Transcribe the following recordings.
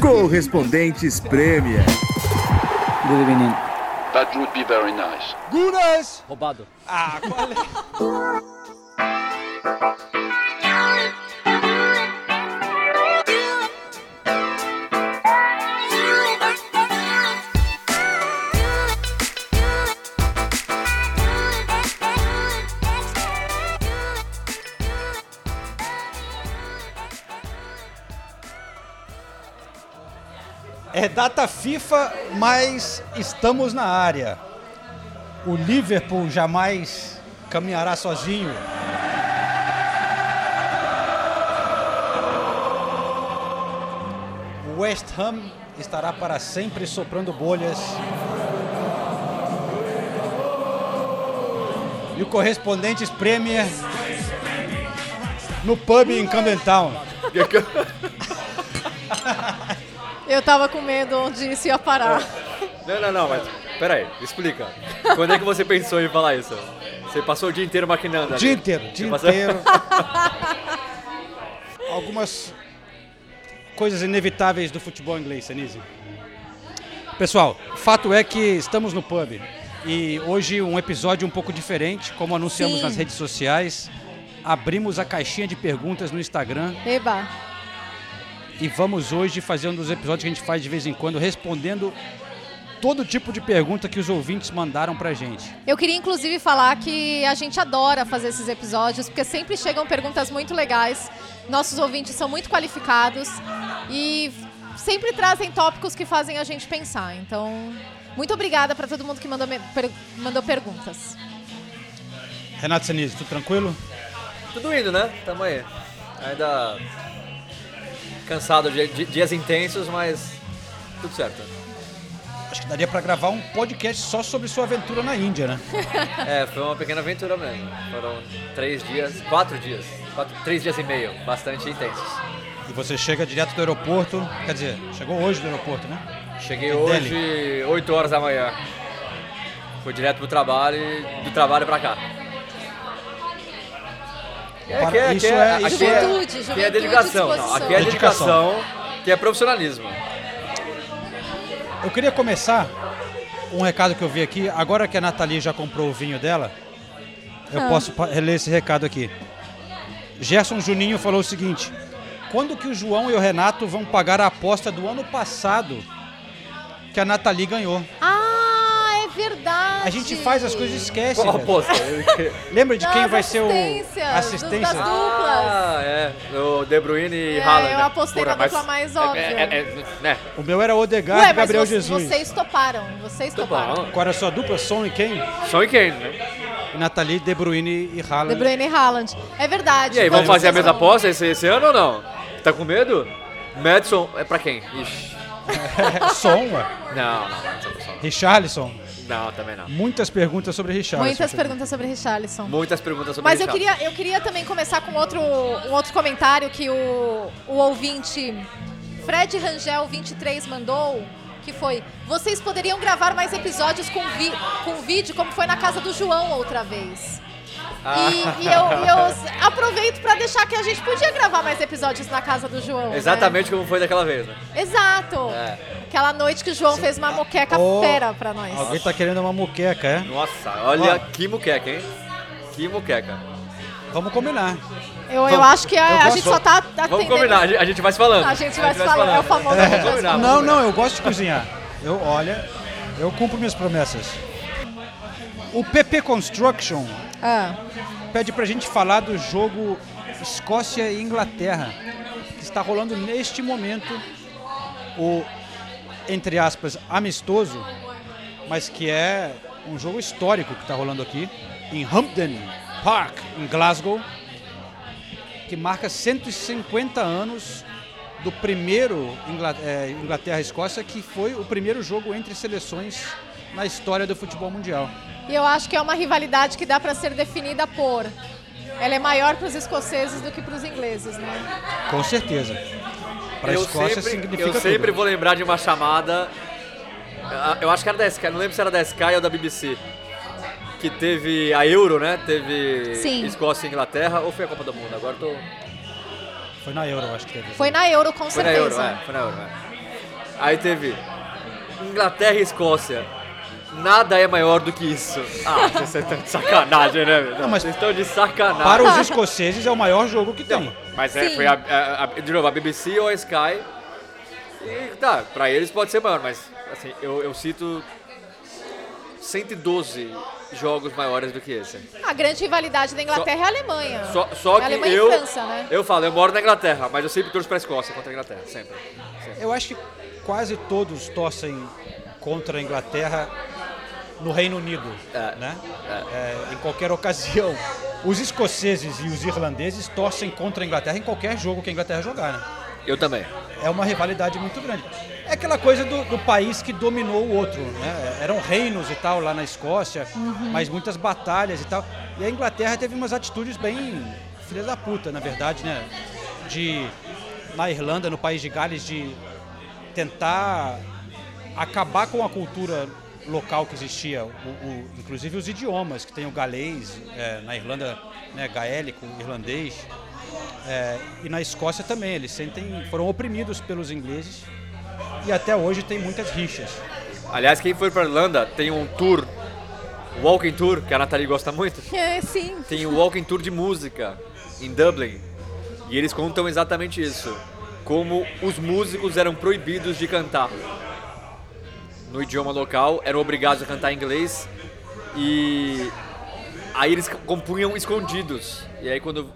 Correspondentes prêmio. Good evening. That would be very nice. Gunas! Roubado. Ah, qual é? data FIFA, mas estamos na área. O Liverpool jamais caminhará sozinho. O West Ham estará para sempre soprando bolhas. E o Correspondentes Premier no pub em Camden Town. Eu tava com medo onde isso ia parar. Não, não, não, mas peraí, explica. Quando é que você pensou em falar isso? Você passou o dia inteiro maquinando ali. Dia inteiro, dia passou- inteiro. Algumas coisas inevitáveis do futebol inglês, Senise. Pessoal, fato é que estamos no pub. E hoje um episódio um pouco diferente, como anunciamos Sim. nas redes sociais. Abrimos a caixinha de perguntas no Instagram Eba. E vamos hoje fazer um dos episódios que a gente faz de vez em quando, respondendo todo tipo de pergunta que os ouvintes mandaram pra gente. Eu queria inclusive falar que a gente adora fazer esses episódios, porque sempre chegam perguntas muito legais. Nossos ouvintes são muito qualificados e sempre trazem tópicos que fazem a gente pensar. Então, muito obrigada para todo mundo que mandou, per- mandou perguntas. Renato Senise, tudo tranquilo? Tudo indo, né? Tamo aí. Ainda cansado dias intensos, mas tudo certo. Acho que daria pra gravar um podcast só sobre sua aventura na Índia, né? É, foi uma pequena aventura mesmo. Foram três dias, quatro dias, quatro, três dias e meio, bastante intensos. E você chega direto do aeroporto, quer dizer, chegou hoje do aeroporto, né? Cheguei hoje 8 horas da manhã. Fui direto pro trabalho e do trabalho pra cá. É, Para- é, isso é- é, isso aqui é, Juventude, aqui é juventude, dedicação. Não, aqui é Dedicação. que é profissionalismo. Eu queria começar um recado que eu vi aqui. Agora que a Nathalie já comprou o vinho dela, eu Ah. posso reler esse recado aqui. Gerson Juninho falou o seguinte: quando que o João e o Renato vão pagar a aposta do ano passado que a Nathalie ganhou? Ah, é verdade. A gente faz as coisas e esquece. Qual velho. aposta? Lembra de quem vai ser o assistência? das duplas. ah, é. O De Bruyne e É, Haaland. eu né? apostei na mas- dupla mais é- óbvia. É, é, é, né? O meu era Odegaard Ué, e Gabriel vo- Jesus. vocês toparam, vocês toparam. Qual era a sua dupla? Son e quem? Só em quem, né? E Nathalie, De Bruyne e Haaland. De Bruyne e Haaland. É verdade. E aí, vamos fazer a mesma aposta esse, esse ano ou não? Tá com medo? Madison é pra quem? Ixi. Son, ué. Não, não, não. Richarlison. Não, também não. Muitas perguntas sobre Richarlison. Muitas perguntas sobre Richarlison. Muitas perguntas sobre Mas eu Richarlison. queria, eu queria também começar com outro, um outro comentário que o, o ouvinte Fred Rangel 23 mandou, que foi: vocês poderiam gravar mais episódios com, vi, com vídeo, como foi na casa do João outra vez. Ah. E, e eu, e eu aproveito pra deixar que a gente podia gravar mais episódios na casa do João. né? Exatamente como foi daquela vez, né? Exato. É. Aquela noite que o João fez uma moqueca Ô, fera pra nós. Alguém tá querendo uma muqueca, é? Nossa, olha Ó. que muqueca, hein? Que muqueca. Vamos combinar. Eu, eu acho que a, eu a gente só tá atendendo. Vamos combinar, a gente- a gente vai se falando. A gente vai se falando, é o famoso a gente vai se combinar. Não, vamos não, eu gosto de cozinhar. Eu, olha, eu cumpro minhas promessas. O PP Construction Ah. pede pra gente falar do jogo Escócia e Inglaterra, que está rolando neste momento o, entre aspas, amistoso, mas que é um jogo histórico que está rolando aqui, em Hampden Park, em Glasgow, que marca 150 anos do primeiro eh, Inglaterra-Escócia, que foi o primeiro jogo entre seleções na história do futebol mundial. E eu acho que é uma rivalidade que dá pra ser definida por. Ela é maior para os escoceses do que para os ingleses, né? Com certeza. Para a eu Escócia sempre, significa eu sempre tudo. vou lembrar de uma chamada. ah, Eu acho que era da Sky, não lembro se era da Sky ou da BBC. Que teve a Euro, né? Teve Sim. Escócia e Inglaterra, ou foi a Copa do Mundo? Agora tô. Foi na Euro, acho que teve. Foi na Euro, com Foi na certeza. Euro, é, foi na Euro, é. Aí teve Inglaterra e Escócia. Nada é maior do que isso. Ah, vocês estão de sacanagem, né? Não, mas- vocês estão de sacanagem. Para os escoceses é o maior jogo que tem. Mas é, foi a, a- a- de novo, a BBC ou a Sky. E tá, pra eles pode ser maior, mas assim, eu, eu cito 112 jogos maiores do que esse. A grande rivalidade da Inglaterra é a Alemanha. Só, só É que Alemanha eu. e França, né? Eu falo, eu moro na Inglaterra, mas eu sempre torço pra Escócia contra a Inglaterra, sempre. Eu acho que quase todos torcem contra a Inglaterra no Reino Unido, É, né? É, em qualquer ocasião. Os escoceses e os irlandeses torcem contra a Inglaterra em qualquer jogo que a Inglaterra jogar, né? Eu também. É uma rivalidade muito grande. É aquela coisa do, do país que dominou o outro, né? Eram reinos e tal lá na Escócia, mas muitas batalhas e tal. E a Inglaterra teve umas atitudes bem filhas da puta, na verdade, né? De na Irlanda, no país de Gales, de tentar acabar com a cultura local que existia, o, o- inclusive os idiomas, que tem o galês, é, na Irlanda, né, gaélico, irlandês, é, e na Escócia também, eles sentem, foram oprimidos pelos ingleses e até hoje tem muitas rixas. Aliás, quem for pra Irlanda tem um tour, Walking Tour, que a Nathalie gosta muito. É, sim. Tem o Walking Tour de música em Dublin. E eles contam exatamente isso. Como os músicos eram proibidos de cantar no idioma local, eram obrigados a cantar em inglês e aí eles compunham escondidos. E aí quando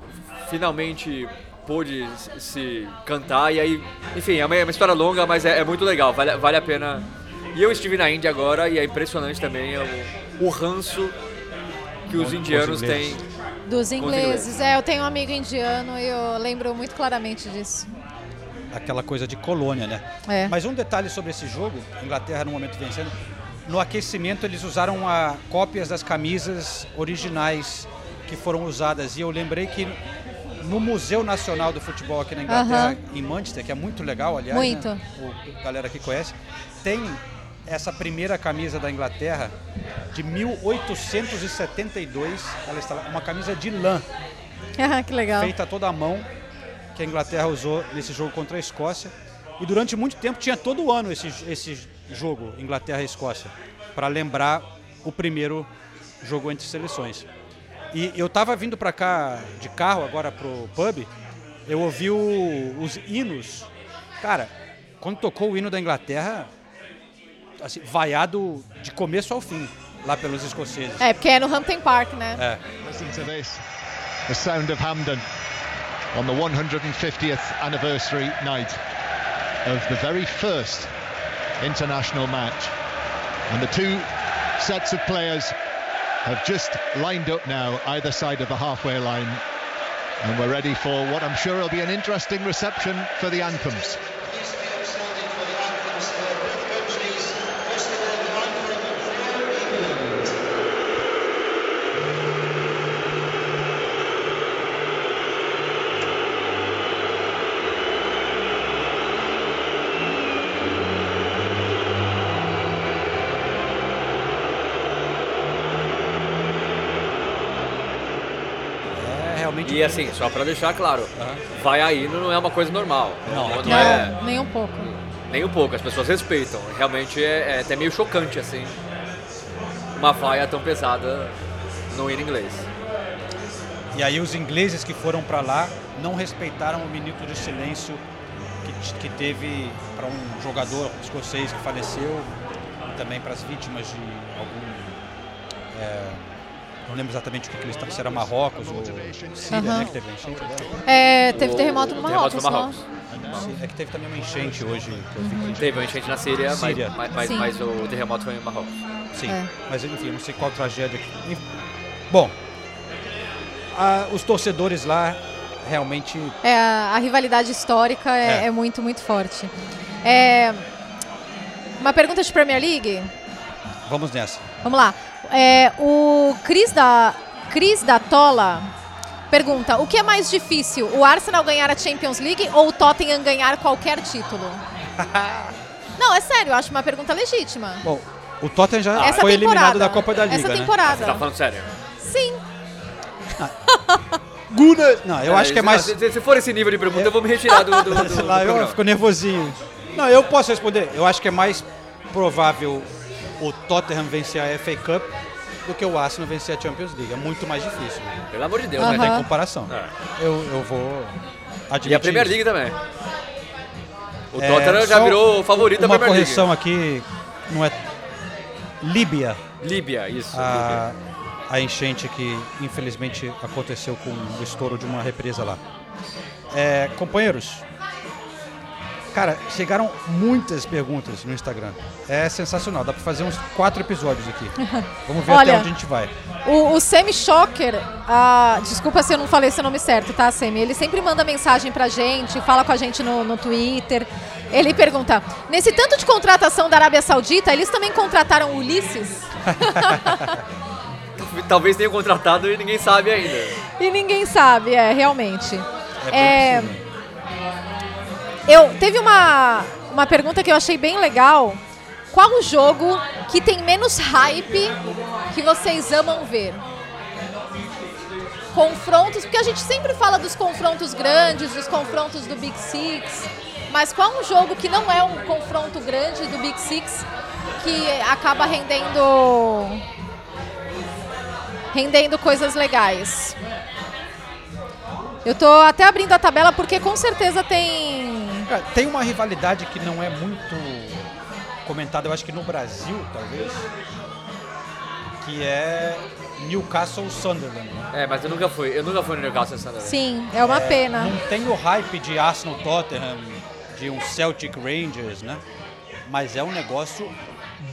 finalmente pôde se- cantar, e aí, enfim, é uma, é uma história longa, mas é, é muito legal, vale, vale a pena. E eu estive na Índia agora e é impressionante também o, o ranço que os Os indianos têm Dos ingleses. ingleses. É, eu tenho um amigo indiano e eu lembro muito claramente disso. Aquela coisa de colônia, né? É. Mas um detalhe sobre esse jogo, Inglaterra no momento vencendo, no aquecimento eles usaram a, cópias das camisas originais que foram usadas. E eu lembrei que no Museu Nacional do Futebol aqui na Inglaterra, em Manchester, que é muito legal, aliás, Muito. né? o a galera aqui conhece, tem essa primeira camisa da Inglaterra de 1872. Ela está lá, uma camisa de lã, Ah, que legal. feita toda à mão, que a Inglaterra usou nesse jogo contra a Escócia. E durante muito tempo tinha todo ano esse, esse jogo, Inglaterra e Escócia, para lembrar o primeiro jogo entre seleções. E eu tava vindo para cá de carro agora pro pub, eu ouvi o- os hinos. Cara, quando tocou o hino da Inglaterra, assim, vaiado de começo ao fim, lá pelos escoceses. É, porque é no Hampton Park, né? É. Listen to this the sound of Hamden on the 150th anniversary night of the very first international match. And the two sets of players have just lined up now, either side of the halfway line. And we're ready for what I'm sure will be an interesting reception for the anthems. E assim, só pra deixar claro, vai aí não é uma coisa normal. Não, não, Não, é nem um pouco. nem um pouco, as pessoas respeitam. Realmente é, é até meio chocante assim. Uma vaia tão pesada no hino inglês. E aí os ingleses que foram para lá não respeitaram o minuto de silêncio que, que teve para um jogador escocês que faleceu e também para as vítimas de algum. é, não lembro exatamente o que, que eles estavam, se era Marrocos ou Síria, Aham. né, que teve enchente agora. É, teve terremoto no o terremoto Marrocos, no? Marrocos. É que teve também uma enchente hoje que Teve uma enchente na Síria, mas- Síria. Mas, mas, mas o terremoto foi em Marrocos. Sim, É. mas enfim, eu não sei qual tragédia. que-. Bom, a- os torcedores lá realmente É, a, a rivalidade histórica é, É. é muito, muito forte. É, uma pergunta de Premier League? Vamos nessa. Vamos lá. É, o Cris da, Cris da Tola pergunta: o que é mais difícil, o Arsenal ganhar a Champions League ou o Tottenham ganhar qualquer título? Não, é sério, eu acho uma pergunta legítima. Bom, o Tottenham já Essa foi eliminado da Copa da Liga, Essa né? temporada. Você tá falando sério? Sim. Guna. Não, eu acho que é se- mais. Se, se for esse nível de pergunta, eu vou me retirar do, do, do, do lá, eu fico nervosinho. Não, eu posso responder. Eu acho que é mais provável o Tottenham vencer a FA Cup do que o Arsenal vencer a Champions League. É muito mais difícil. Pelo amor de Deus, Aham. né? Não tem comparação. É. Eu, eu vou admitir E a Premier. League também. O É, Tottenham já virou favorito da Uma Premier League. correção aqui, não é Líbia, Líbia, isso. a, a enchente que infelizmente aconteceu com o estouro de uma represa lá. É, companheiros, cara, chegaram muitas perguntas no Instagram. É sensacional, dá pra fazer uns quatro episódios aqui. Vamos ver Olha, até onde a gente vai. O, o Semi Shocker, ah, desculpa se eu não falei seu nome certo, tá, Semi? Ele sempre manda mensagem pra gente, fala com a gente no, no Twitter. Ele pergunta: nesse tanto de contratação da Arábia Saudita, eles também contrataram o Ulisses? Talvez tenha contratado e ninguém sabe ainda. E ninguém sabe, é, realmente. É É, possível. Eu teve uma, uma pergunta que eu achei bem legal. Qual o jogo que tem menos hype que vocês amam ver? Confrontos, porque a gente sempre fala dos confrontos grandes, dos confrontos do Big Six, mas qual um jogo que não é um confronto grande do Big Six que acaba rendendo rendendo coisas legais? Eu tô até abrindo a tabela porque com certeza tem tem uma rivalidade que não é muito comentada, eu acho que no Brasil, talvez, que é Newcastle Sunderland. É, mas eu nunca fui. Eu nunca fui no Newcastle Sunderland. Sim, é uma pena. Não tem o hype de Arsenal Tottenham, de um Celtic Rangers, né? Mas é um negócio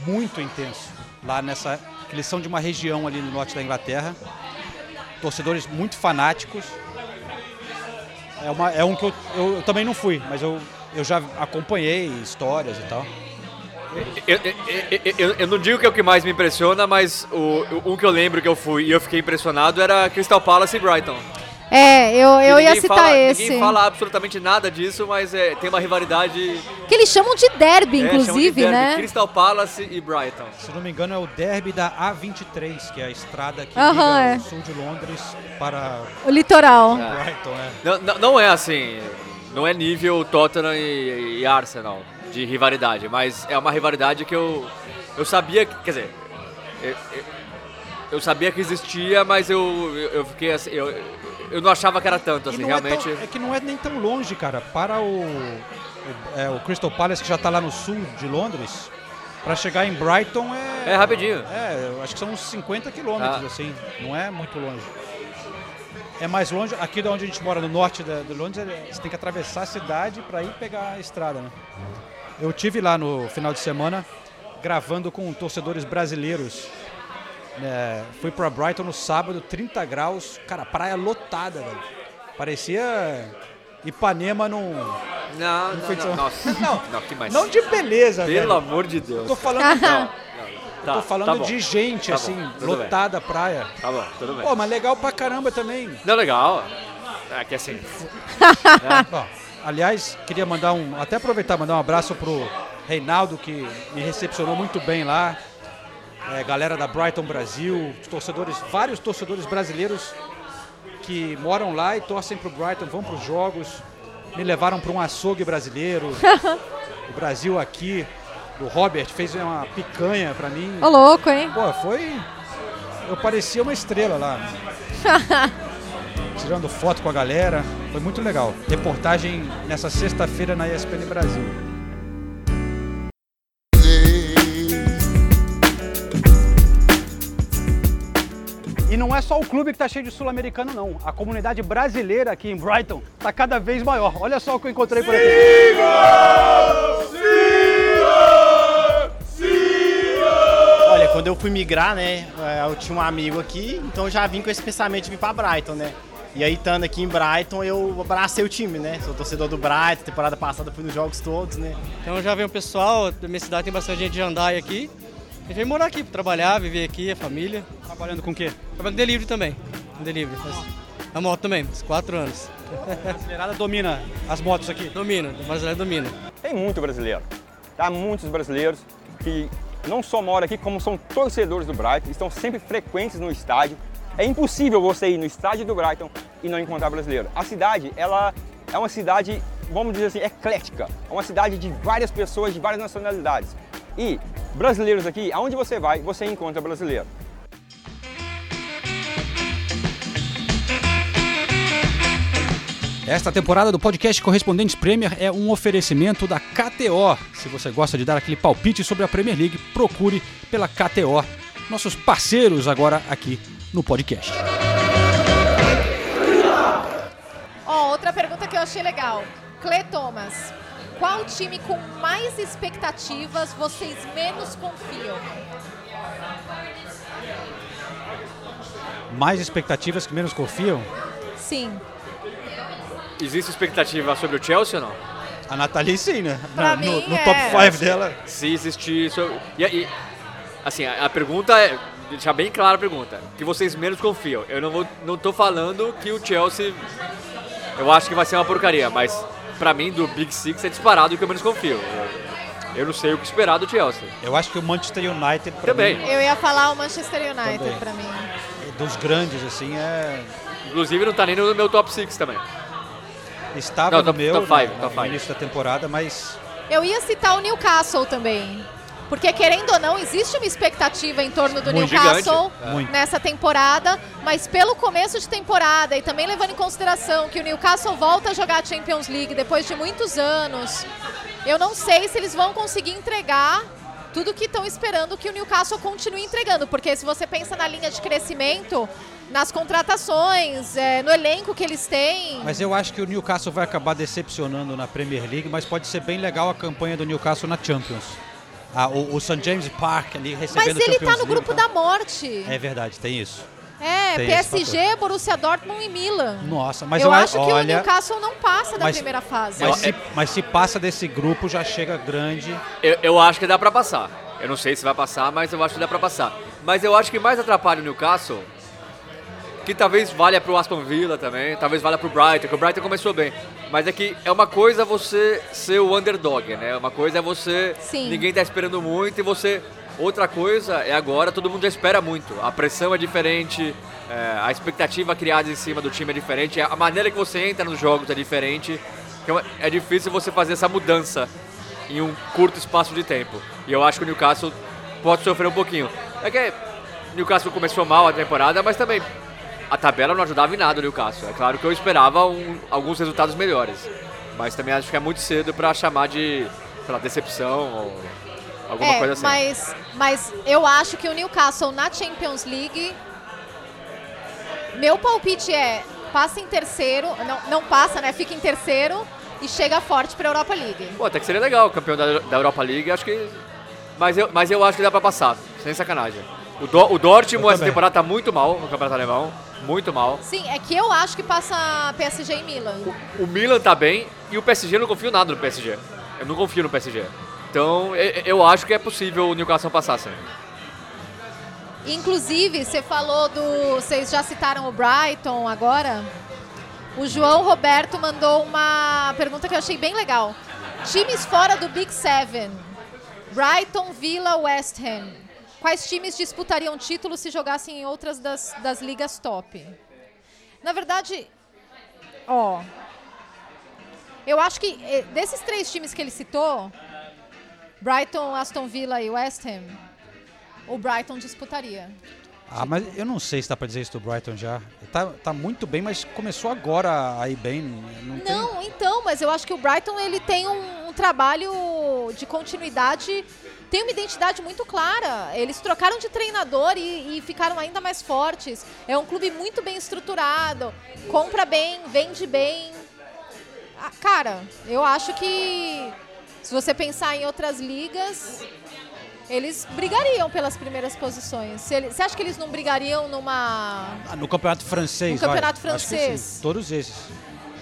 muito intenso. Lá nessa. que Eles são de uma região ali no norte da Inglaterra. Torcedores muito fanáticos. É, uma, é um que eu, eu, eu também não fui, mas eu, eu já acompanhei histórias e tal. Eu, eu, eu- não digo que é o que mais me impressiona, mas o- um que eu lembro que eu fui e eu fiquei impressionado era Crystal Palace e Brighton. É, eu, eu ia citar fala, esse. Ninguém fala absolutamente nada disso, mas é, tem uma rivalidade. Que eles chamam de derby, é, chamam de inclusive, derby, né? Crystal Palace e Brighton. Se não me engano, é o derby da A23, que é a estrada que Aham, liga é. o sul de Londres para O litoral. Brighton. É. Não, não, não é assim, não é nível Tottenham e, e Arsenal de rivalidade, mas é uma rivalidade que eu, eu sabia, que, quer dizer, eu, eu- eu sabia que existia, mas eu, eu, fiquei assim, eu, eu não achava que era tanto, assim, realmente. É, tão- é que não é nem tão longe, cara. Para o, o, é, o Crystal Palace, que já está lá no sul de Londres, para chegar em Brighton é. É rapidinho. É, acho que são uns 50 quilômetros, Ah. assim. Não é muito longe. É mais longe, aqui de onde a gente mora, no norte de Londres, é- você tem que atravessar a cidade para ir pegar a estrada, né? Eu tive lá no final de semana gravando com torcedores brasileiros. né? fui para Brighton no sábado, 30 graus, cara, praia lotada, velho. Parecia Ipanema num. Não, não, não, nossa. Não, não, que mais? Não de beleza, Pelo velho. amor de Deus. Tô falando, Não, não, tá, tô falando tá bom. de gente, Tá assim, bom, bem. lotada a praia. Tá bom, tudo bem. Pô, mas legal pra caramba também. Não, legal. É que assim, Ó, aliás, queria mandar um. Até aproveitar mandar um abraço pro Reinaldo, que me recepcionou muito bem lá. É, galera da Brighton Brasil, os torcedores, vários torcedores brasileiros que moram lá e torcem pro Brighton, vão pros jogos. Me levaram para um açougue brasileiro. o Brasil aqui, o Robert fez uma picanha pra mim. Ô, louco, hein? Pô, foi. Eu parecia uma estrela lá. Tirando foto com a galera. Foi muito legal. Reportagem nessa sexta-feira na ESPN Brasil. Não é só o clube que está cheio de sul-americano, não. A comunidade brasileira aqui em Brighton está cada vez maior. Olha só o que eu encontrei por aqui. Olha, quando eu fui migrar, né, é, eu tinha um amigo aqui, então eu já vim com esse pensamento de vir pra Brighton, né? E aí, estando aqui em Brighton, eu abracei o time, né? Sou torcedor do Brighton, temporada passada fui nos jogos todos, né? Então já vem o pessoal, da minha cidade tem bastante gente de Andai aqui. A gente vem morar aqui, pra trabalhar, viver aqui, a família. Trabalhando com o quê? Trabalho com delivery também. Delivery. Faz... A moto também, uns quatro anos. A brasileirada domina as motos aqui. Domina, o brasileiro domina. Tem muito brasileiro. Tá muitos brasileiros que não só moram aqui, como são torcedores do Brighton, estão sempre frequentes no estádio. É impossível você ir no estádio do Brighton e não encontrar brasileiro. A cidade, ela é uma cidade, vamos dizer assim, eclética. É uma cidade de várias pessoas, de várias nacionalidades. E brasileiros aqui, aonde você vai, você encontra brasileiro. Esta temporada do podcast Correspondentes Premier é um oferecimento da KTO. Se você gosta de dar aquele palpite sobre a Premier League, procure pela KTO, nossos parceiros agora aqui no podcast. Ó, outra pergunta que eu achei legal. Cle Thomas, qual time com mais expectativas vocês menos confiam? Mais expectativas que menos confiam? Sim. Existe expectativa sobre o Chelsea ou não? A Nathalie sim, né? Pra no, mim, no é. top 5 dela. Se existir. So... E, e, assim, a, a pergunta é. Deixar bem clara a pergunta. Que vocês menos confiam. Eu não, vou, não tô falando que o Chelsea. Eu acho que vai ser uma porcaria, mas pra mim, do Big Six é disparado o que eu menos confio. Eu, não sei o que esperar do Chelsea. Eu acho que o Manchester United pra Também. mim, Eu ia falar o Manchester United Também. pra mim. dos grandes assim, é Inclusive não tá nem no meu top 6 também. estava Não, no top- meu top na- five, no top five. início da temporada, mas Eu ia citar o Newcastle também. Porque, querendo ou não, existe uma expectativa em torno do Muito Newcastle gigante. Muito. nessa temporada, mas pelo começo de temporada e também levando em consideração que o Newcastle volta a jogar a Champions League depois de muitos anos, eu não sei se eles vão conseguir entregar tudo que estão esperando que o Newcastle continue entregando, porque se você pensa na linha de crescimento, nas contratações, é, no elenco que eles têm, Mas eu acho que o Newcastle vai acabar decepcionando na Premier League, mas pode ser bem legal a campanha do Newcastle na Champions. Ah, o, o St. James Park ali mas recebendo ele Champions tá no League, grupo tá? da morte. É verdade, tem isso. É, Tem PSG, Borussia Dortmund e Milan. Nossa, mas eu eu, acho que o olha, Newcastle não passa da mas- primeira fase. mas se, mas se passa desse grupo já chega grande. Eu, eu acho que dá pra passar. Eu não sei se vai passar, mas eu acho que dá pra passar. Mas eu acho que mais atrapalha o Newcastle, que talvez valha pro Aston Villa também, talvez valha pro Brighton, que o Brighton começou bem. Mas é que é uma coisa você ser o underdog, né? Uma coisa é você. Sim. Ninguém tá esperando muito e você. Outra coisa é agora todo mundo já espera muito. A pressão é diferente, é, a expectativa criada em cima do time é diferente, a maneira que você entra nos jogos é diferente. Então é difícil você fazer essa mudança em um curto espaço de tempo. E eu acho que o Newcastle pode sofrer um pouquinho. É que o Newcastle começou mal a temporada, mas também a tabela não ajudava em nada o Newcastle. É claro que eu esperava um- alguns resultados melhores. Mas também acho que é muito cedo para chamar de sei lá, decepção ou alguma é, coisa assim. mas, mas eu acho que o Newcastle na Champions League. Meu palpite é passa em terceiro, não, não passa, né? Fica em terceiro e chega forte pra Europa League. Pô, até que seria legal, campeão da, da Europa League, acho que. Mas eu, mas eu acho que dá pra passar, sem sacanagem. O, Do, o Dortmund essa temporada tá muito mal no campeonato alemão. Muito mal. Sim, é que eu acho que passa PSG e Milan. O Milan tá bem e o PSG eu não confio nada no PSG. Eu não confio no PSG. Então eu, eu acho que é possível o Newcastle passar sim. Inclusive, você falou do. Vocês já citaram o Brighton agora? O João Roberto mandou uma pergunta que eu achei bem legal. Times fora do Big Seven: Brighton, Villa, West Ham. Quais times disputariam título se jogassem em outras das, das ligas top? Na verdade, ó. Eu acho que eh, desses três times que ele citou, Brighton, Aston Villa e West Ham, o Brighton disputaria. Ah, mas eu não sei se dá pra dizer isso do Brighton já. Tá, tá muito bem, mas começou agora a ir bem. Não, tem- Não, então, mas eu acho que o Brighton ele tem um, um trabalho de continuidade, tem uma identidade muito clara. Eles trocaram de treinador e, e ficaram ainda mais fortes. É um clube muito bem estruturado, compra bem, vende bem. Ah, cara, eu acho que se você pensar em outras ligas, eles brigariam pelas primeiras posições. Se ele- Você acha que eles não brigariam numa Ah, no campeonato francês. No campeonato vai. Acho que francês. sim, todos esses.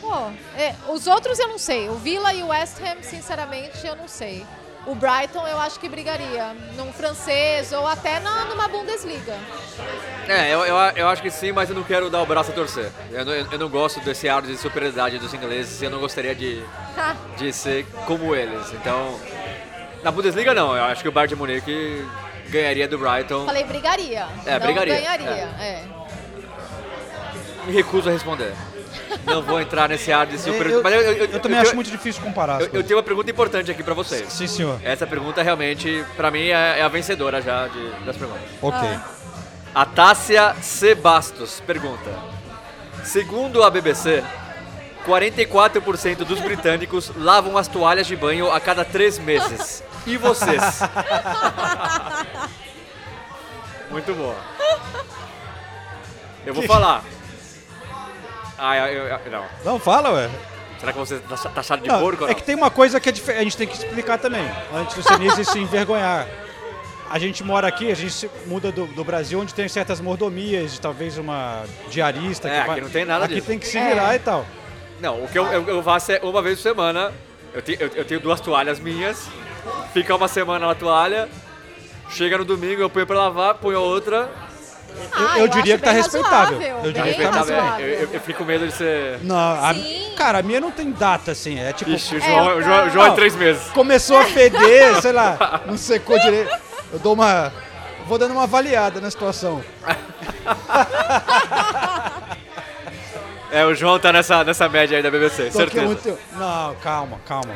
Pô, é, os outros eu não sei. O Villa e o West Ham, sinceramente, eu não sei. O Brighton eu acho que brigaria num francês ou até na, numa Bundesliga. É, eu, eu, eu acho que sim, mas eu não quero dar o braço a torcer. Eu não, eu não gosto desse ar de superioridade dos ingleses e eu não gostaria de, de ser como eles. Então, na Bundesliga não, eu acho que o Bayern de Munique ganharia do Brighton. Falei brigaria. É, não brigaria, ganharia. É. me recuso a responder. Não vou entrar nesse ar de super... Eu, mas eu, eu, eu- eu também eu acho muito difícil comparar. Eu, tenho uma pergunta importante aqui pra vocês. Sim, senhor. Essa pergunta realmente, pra mim, é, é a vencedora já de- das perguntas. Ok. A Tássia C. Bastos pergunta: Segundo a BBC, 44% dos britânicos lavam as toalhas de banho a cada três meses. E vocês? Muito boa. Eu vou falar. Ah, eu, eu- não. Não, fala, ué. Será que você tá taxado de Não, porco? é não? que tem uma coisa que é a gente tem que explicar também, antes do Senise se envergonhar. A gente mora aqui, a gente se muda do, do Brasil, onde tem certas mordomias, talvez uma diarista. É, que aqui não tem nada aqui disso. tem que se É. virar e tal. Não, o que eu, eu, eu faço é uma vez por semana. Eu, te- eu- eu tenho duas toalhas minhas, fica uma semana na toalha, chega no domingo, eu ponho pra lavar, ponho a outra. Eu, Ah, eu eu diria que tá respeitável. razoável, Eu diria que tá Tá razoável. eu, eu, eu fico com medo de ser. Não, a- Sim. cara, a minha não tem data, assim. É tipo. Ixi, o É, João, eu o João, o João é Não. três meses. Começou a feder, sei lá, não secou direito. Eu dou uma. Vou dando uma avaliada na situação. É, o João tá nessa, nessa média aí da BBC, Tô aqui certeza. muito- Não, calma, calma.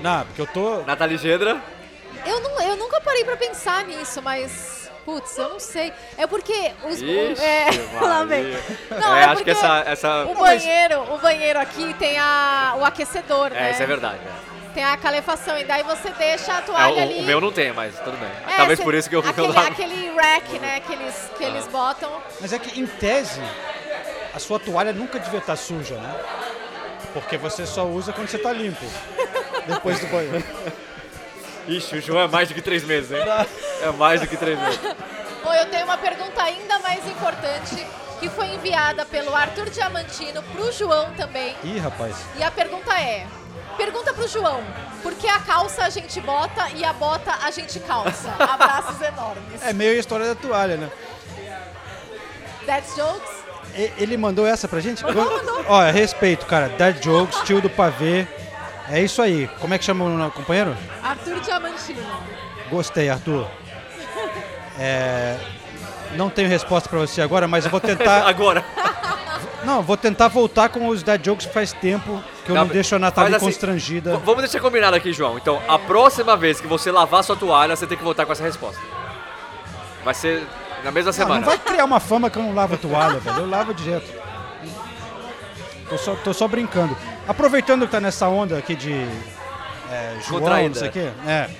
Não, porque eu tô. Nathalie Gedra, Eu, não, eu nunca parei pra pensar nisso, mas. Putz, eu não sei. É porque os. Ixi, é, lá vem. Não, é, é acho que porque essa. essa... O banheiro, o banheiro aqui tem a, o aquecedor, né? É, isso é verdade. né? Tem a calefação, e daí você deixa a É, toalha o, ali. o meu não tem, mas tudo bem. É, Talvez cê- por isso que eu aquele, eu aquele rack, né, que eles, que eles botam. Mas é que, em tese, a sua toalha nunca devia estar suja, né? Porque você só usa quando você tá limpo. Depois do banho. Ixi, o João é mais do que três meses, hein? É mais do que três meses. Bom, eu tenho uma pergunta ainda mais importante que foi enviada pelo Arthur Diamantino pro João também. Ih, rapaz. E a pergunta é: pergunta pro João, por que a calça a gente bota e a bota a gente calça? Abraços enormes. É meio a história da toalha, né? That's jokes? Ele mandou essa pra gente? Mandou, mandou. Ó, respeito, cara. Dead Jokes, tio do pavê. É isso aí. Como é que chama o companheiro? Arthur Diamantino. Gostei, Arthur. É, Não tenho resposta pra você agora, mas eu vou tentar. Agora. Não, vou tentar voltar com os Dead Jokes que faz tempo que eu não, Não, deixo a Natália assim, constrangida. Vamos deixar combinado aqui, João. Então, a próxima vez que você lavar sua toalha, você tem que voltar com essa resposta. Vai ser na mesma semana. não vai criar uma fama que eu não lavo toalha, velho. Eu lavo direto. Tô só, tô só brincando. Aproveitando que tá nessa onda aqui de é, João, não Contraída. sei o quê. É,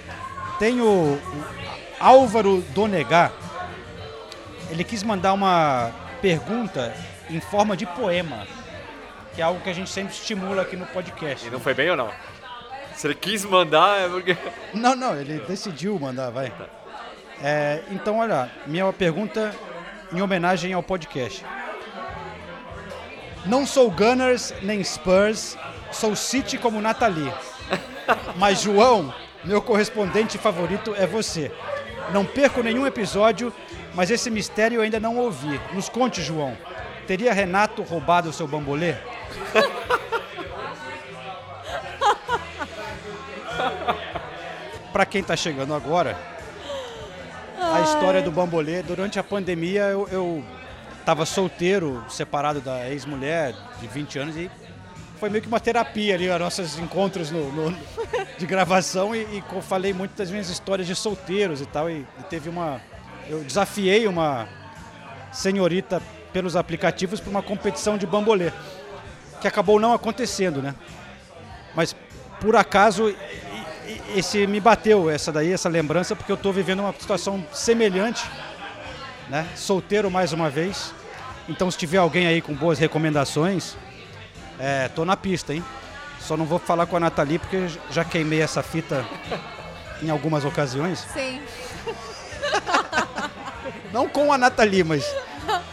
tem o, o Álvaro Donegar. Ele quis mandar uma pergunta em forma de poema. Que é algo que a gente sempre estimula aqui no podcast. E não foi bem ou não? Se ele quis mandar, é porque. Não, não, ele decidiu mandar, vai. É, então, olha, minha pergunta em homenagem ao podcast. Não sou Gunners nem Spurs, sou City como Nathalie. Mas, João, meu correspondente favorito é você. Não perco nenhum episódio, mas esse mistério eu ainda não ouvi. Nos conte, João. Teria Renato roubado o seu bambolê? Pra quem tá chegando agora, a história do bambolê, durante a pandemia eu, eu tava solteiro, separado da ex-mulher de 20 anos e foi meio que uma terapia ali, os nossos encontros no, no- de gravação e, e falei muito das minhas histórias de solteiros e tal. E, e teve uma. Eu desafiei uma senhorita pelos aplicativos para uma competição de bambolê, que acabou não acontecendo, né? Mas por acaso esse me bateu essa daí, essa lembrança, porque eu estou vivendo uma situação semelhante, né? Solteiro mais uma vez. Então se tiver alguém aí com boas recomendações, é, tô na pista, hein? Só não vou falar com a Nathalie porque já queimei essa fita em algumas ocasiões. Sim. Não com a Nathalie, mas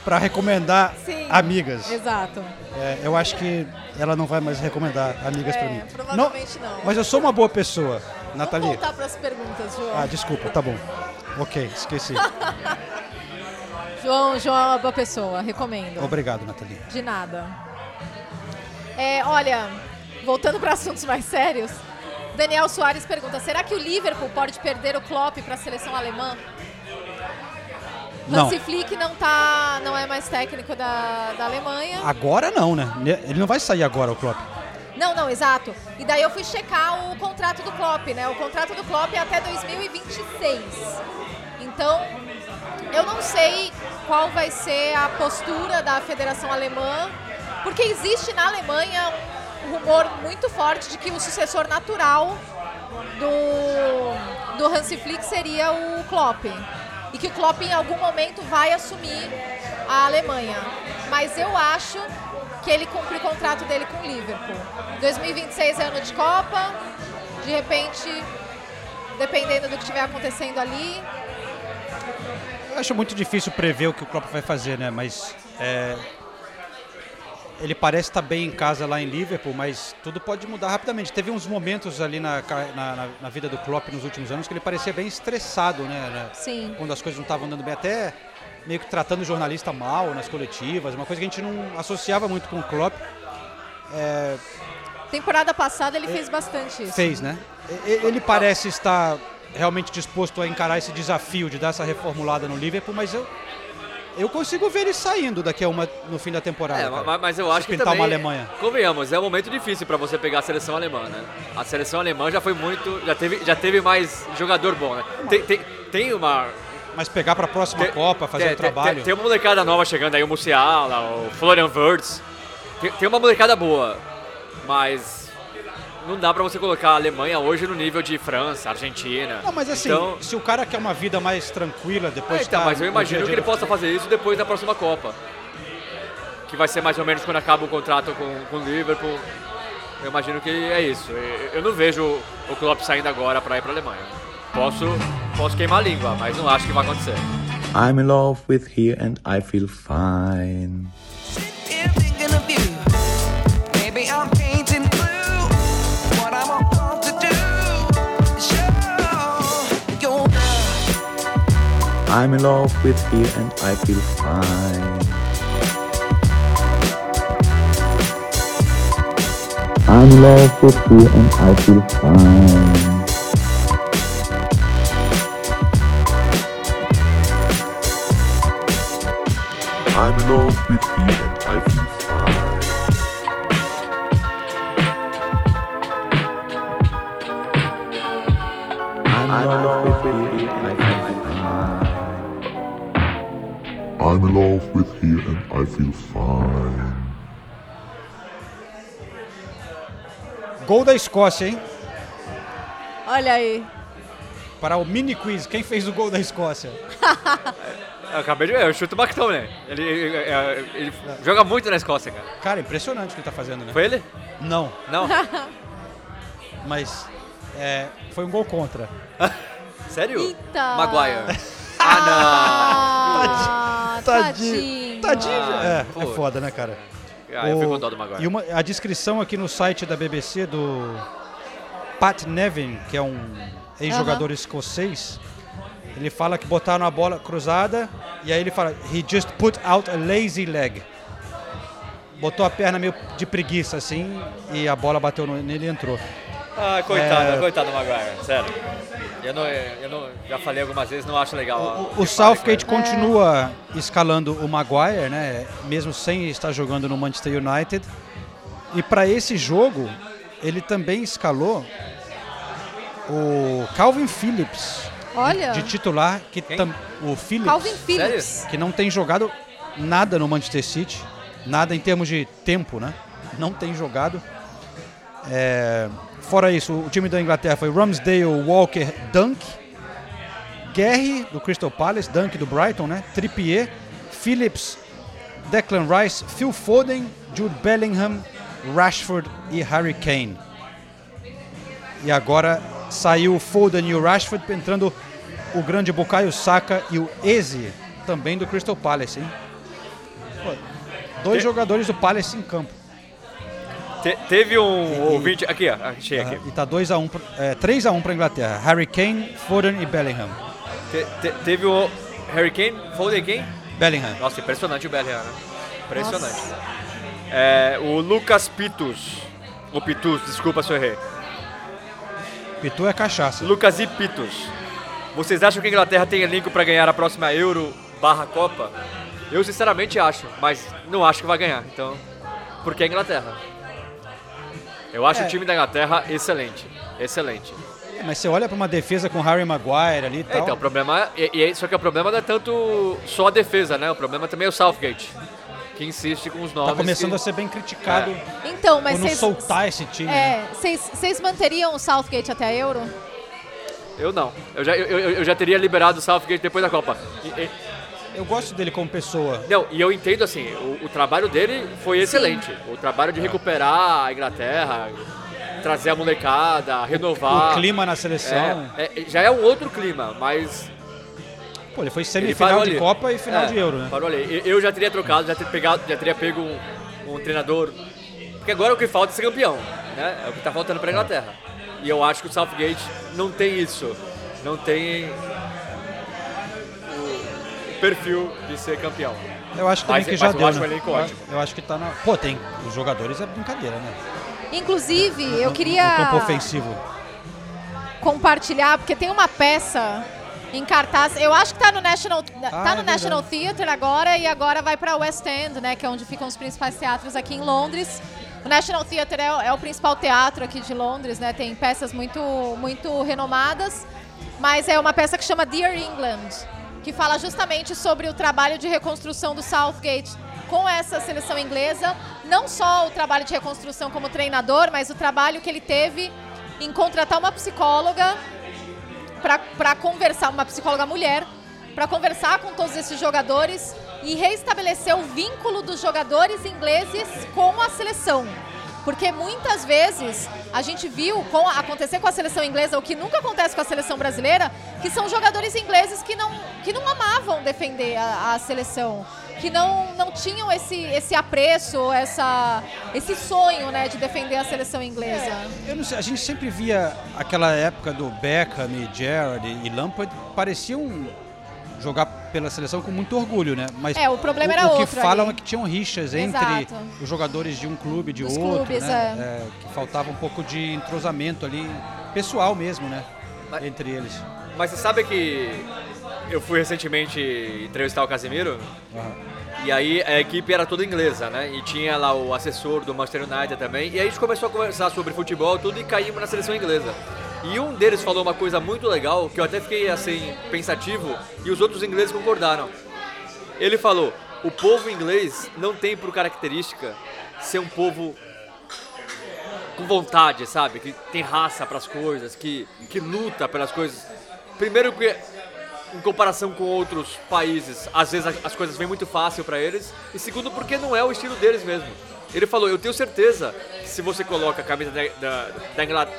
para recomendar Sim. amigas. Exato. É, eu acho que ela não vai mais recomendar amigas É, para mim. provavelmente não. Mas eu sou uma boa pessoa, Vamos Nathalie. voltar para as perguntas, João. Ah, desculpa, tá bom. Ok, esqueci. João, João é uma boa pessoa, recomendo. Obrigado, Nathalie. De nada. É, olha, voltando para assuntos mais sérios, Daniel Soares pergunta: será que o Liverpool pode perder o Klopp para a seleção alemã? Não. Hansi Flick não, tá, não é mais técnico da, da Alemanha. Agora não, né? Ele não vai sair agora, o Klopp. Não, não, exato. E daí eu fui checar o contrato do Klopp, né? O contrato do Klopp é até 2026. Então, eu não sei qual vai ser a postura da Federação Alemã, porque existe na Alemanha um rumor muito forte de que o sucessor natural do, do Hansi Flick seria o Klopp. E que o Klopp em algum momento vai assumir a Alemanha. Mas eu acho que ele cumpre o contrato dele com o Liverpool. 2026 é ano de Copa, de repente, dependendo do que estiver acontecendo ali. Eu acho muito difícil prever o que o Klopp vai fazer, né? Mas é, ele parece estar bem em casa lá em Liverpool, mas tudo pode mudar rapidamente. Teve uns momentos ali na, na, na vida do Klopp nos últimos anos que ele parecia bem estressado, né? Sim. Quando as coisas não estavam andando bem, até meio que tratando o jornalista mal nas coletivas, uma coisa que a gente não associava muito com o Klopp. É, Temporada passada ele fez bastante isso. Fez, né? Ele parece estar realmente disposto a encarar esse desafio de dar essa reformulada no Liverpool, mas eu eu consigo ver ele saindo daqui a uma no fim da temporada. É, cara. ma- mas eu acho que também, uma Alemanha. convenhamos, é um momento difícil para você pegar a seleção alemã, né? A seleção alemã já foi muito, já teve, já teve mais jogador bom, né? Tem, tem, tem uma Mas pegar para a próxima Tem- Copa, fazer tem, o trabalho. Tem, tem uma molecada nova chegando aí, o Musiala, o Florian Wirtz. Tem, tem uma molecada boa, mas não dá pra você colocar a Alemanha hoje no nível de França, Argentina. Não, mas assim, Então, se o cara quer uma vida mais tranquila depois é, então, tá mas eu no imagino a que ele possa fazer isso depois da próxima Copa. Que vai ser mais ou menos quando acaba o contrato com, com o Liverpool. Eu imagino que é isso. Eu- não vejo o Klopp saindo agora pra ir pra Alemanha. Posso, posso queimar a língua, mas não acho que vai acontecer. I'm in love with here and I feel fine. I'm in love with here and I feel fine. I'm in love with here and I feel fine. I'm in love with here and I feel fine. I'm in love with here I'm in love with here and I feel fine. Gol da Escócia, hein? Olha aí. Para o mini quiz, quem fez o gol da Escócia? Eu acabei de ver, eu chuto o McTominay. Ele, ele, ele- ele joga muito na Escócia, cara. Cara, impressionante o que ele tá fazendo, né? Foi ele? Não, Não? mas é, foi um gol contra. Sério? Eita. Maguire. Ah, Ah, Tadinho. tadinho. Ah, é, é foda, né, cara? Ah, eu fico com dó do Maguire. E uma, a descrição aqui no site da BBC do Pat Nevin, que é um ex-jogador escocês, ele fala que botaram a bola cruzada e aí ele fala, he just put out a lazy leg. Botou a perna meio de preguiça assim e a bola bateu no- nele e entrou. Ah, coitado, É. coitado do Maguire, sério. Eu não, eu não, já falei algumas vezes, não acho legal. O Southgate continua escalando o Maguire, né? Mesmo sem estar jogando no Manchester United. E para esse jogo, ele também escalou o Calvin Phillips Olha. de titular, que tam, o Phillips, Calvin Phillips. que não tem jogado nada no Manchester City, nada em termos de tempo, né? Não tem jogado. É, fora isso, o time da Inglaterra foi Ramsdale, Walker, Dunk, Gary do Crystal Palace, Dunk do Brighton, né? Trippier, Phillips, Declan Rice, Phil Foden, Jude Bellingham, Rashford e Harry Kane. E agora saiu o Foden e o Rashford, entrando o grande Bukayo Saka e o Eze, também do Crystal Palace, hein? Pô, dois jogadores do Palace em campo. Te- teve um ouvinte. Aqui, ó, achei aqui. Ah, e tá 2 a 1 um, é, 3 a 1 para Inglaterra. Harry Kane, Foden e Bellingham. Te- te- teve o Harry Kane, Foden quem? Bellingham. Nossa, impressionante o Bellingham, né? Impressionante. É, o Lucas Pitus. O Pitus, desculpa se eu errei. Pitu é cachaça. Lucas e Pitus. Vocês acham que a Inglaterra tem elenco para ganhar a próxima Euro barra Copa, eu sinceramente acho, mas não acho que vai ganhar. Então, porque é Inglaterra. Eu acho É. o time da Inglaterra excelente, excelente. É, Mas você olha pra uma defesa com Harry Maguire ali e É, tal. então, o problema é, e- e- só que o problema não é tanto só a defesa, né? O problema também é o Southgate, que insiste com os nomes. tá começando que- a ser bem criticado Então, mas por não vocês. soltar esse time. né? É, vocês vocês manteriam o Southgate até a Euro? Eu não. Eu já, eu, eu- eu já teria liberado o Southgate depois da Copa. E- e- Eu gosto dele como pessoa. não, e eu entendo assim, o, o trabalho dele foi excelente. O trabalho de recuperar a Inglaterra, trazer a molecada, renovar. O clima na seleção. É, é, já é um outro clima, mas. Pô, ele foi ele semifinal parou de. Copa e final É, de Euro, né? Parou ali. Eu- já teria trocado, já teria pegado, já teria pego um, um treinador. Porque agora o que falta é ser campeão, né? É o que tá faltando pra Inglaterra. E eu acho que o Southgate não tem isso. Não tem o, o perfil de ser campeão. Eu acho também Mas- que mas já eu deu, né? Eu-. Eu acho que tá na... Pô, tem. Os jogadores é brincadeira, né? Inclusive, eu No queria campo ofensivo. compartilhar, porque tem uma peça em cartaz. Eu acho que tá no National, tá é no verdade. National Theatre agora e agora vai para West End, né, que é onde ficam os principais teatros aqui em Londres. O National Theatre é, o- é o principal teatro aqui de Londres, né? Tem peças muito muito renomadas, mas é uma peça que chama Dear England, que fala justamente sobre o trabalho de reconstrução do Southgate com essa seleção inglesa, não só o trabalho de reconstrução como treinador, mas o trabalho que ele teve em contratar uma psicóloga para conversar, uma psicóloga mulher, para conversar com todos esses jogadores e reestabelecer o vínculo dos jogadores ingleses com a seleção. Porque muitas vezes a gente viu com, acontecer com a seleção inglesa o que nunca acontece com a seleção brasileira, que são jogadores ingleses que não, que não amavam defender a, a seleção, que não, não tinham esse, esse apreço, essa, esse sonho né, de defender a seleção inglesa. Não sei, a gente sempre via aquela época do Beckham Gerrard e Lampard, pareciam jogar pela seleção com muito orgulho, né? Mas É, o problema o, era o que outro falam ali. é que tinham rixas entre Exato. os jogadores de um clube e de Dos outro, clubes, né? é. É, que faltava um pouco de entrosamento ali, pessoal mesmo, né? Entre eles. Mas você sabe que eu fui recentemente entrevistar o Casemiro? E aí a equipe era toda inglesa, né? E tinha lá o assessor do Manchester United também. E aí a gente começou a conversar sobre futebol tudo e caímos na seleção inglesa. E um deles falou uma coisa muito legal, que eu até fiquei assim, pensativo, e os outros ingleses concordaram. Ele falou, o povo inglês não tem por característica ser um povo com vontade, sabe? Que tem raça para as coisas, que, que luta pelas coisas. Primeiro que em comparação com outros países, às vezes as coisas vêm muito fácil para eles, e segundo porque não é o estilo deles mesmo. Ele falou, eu tenho certeza que se você coloca a camisa da, da, da Inglaterra,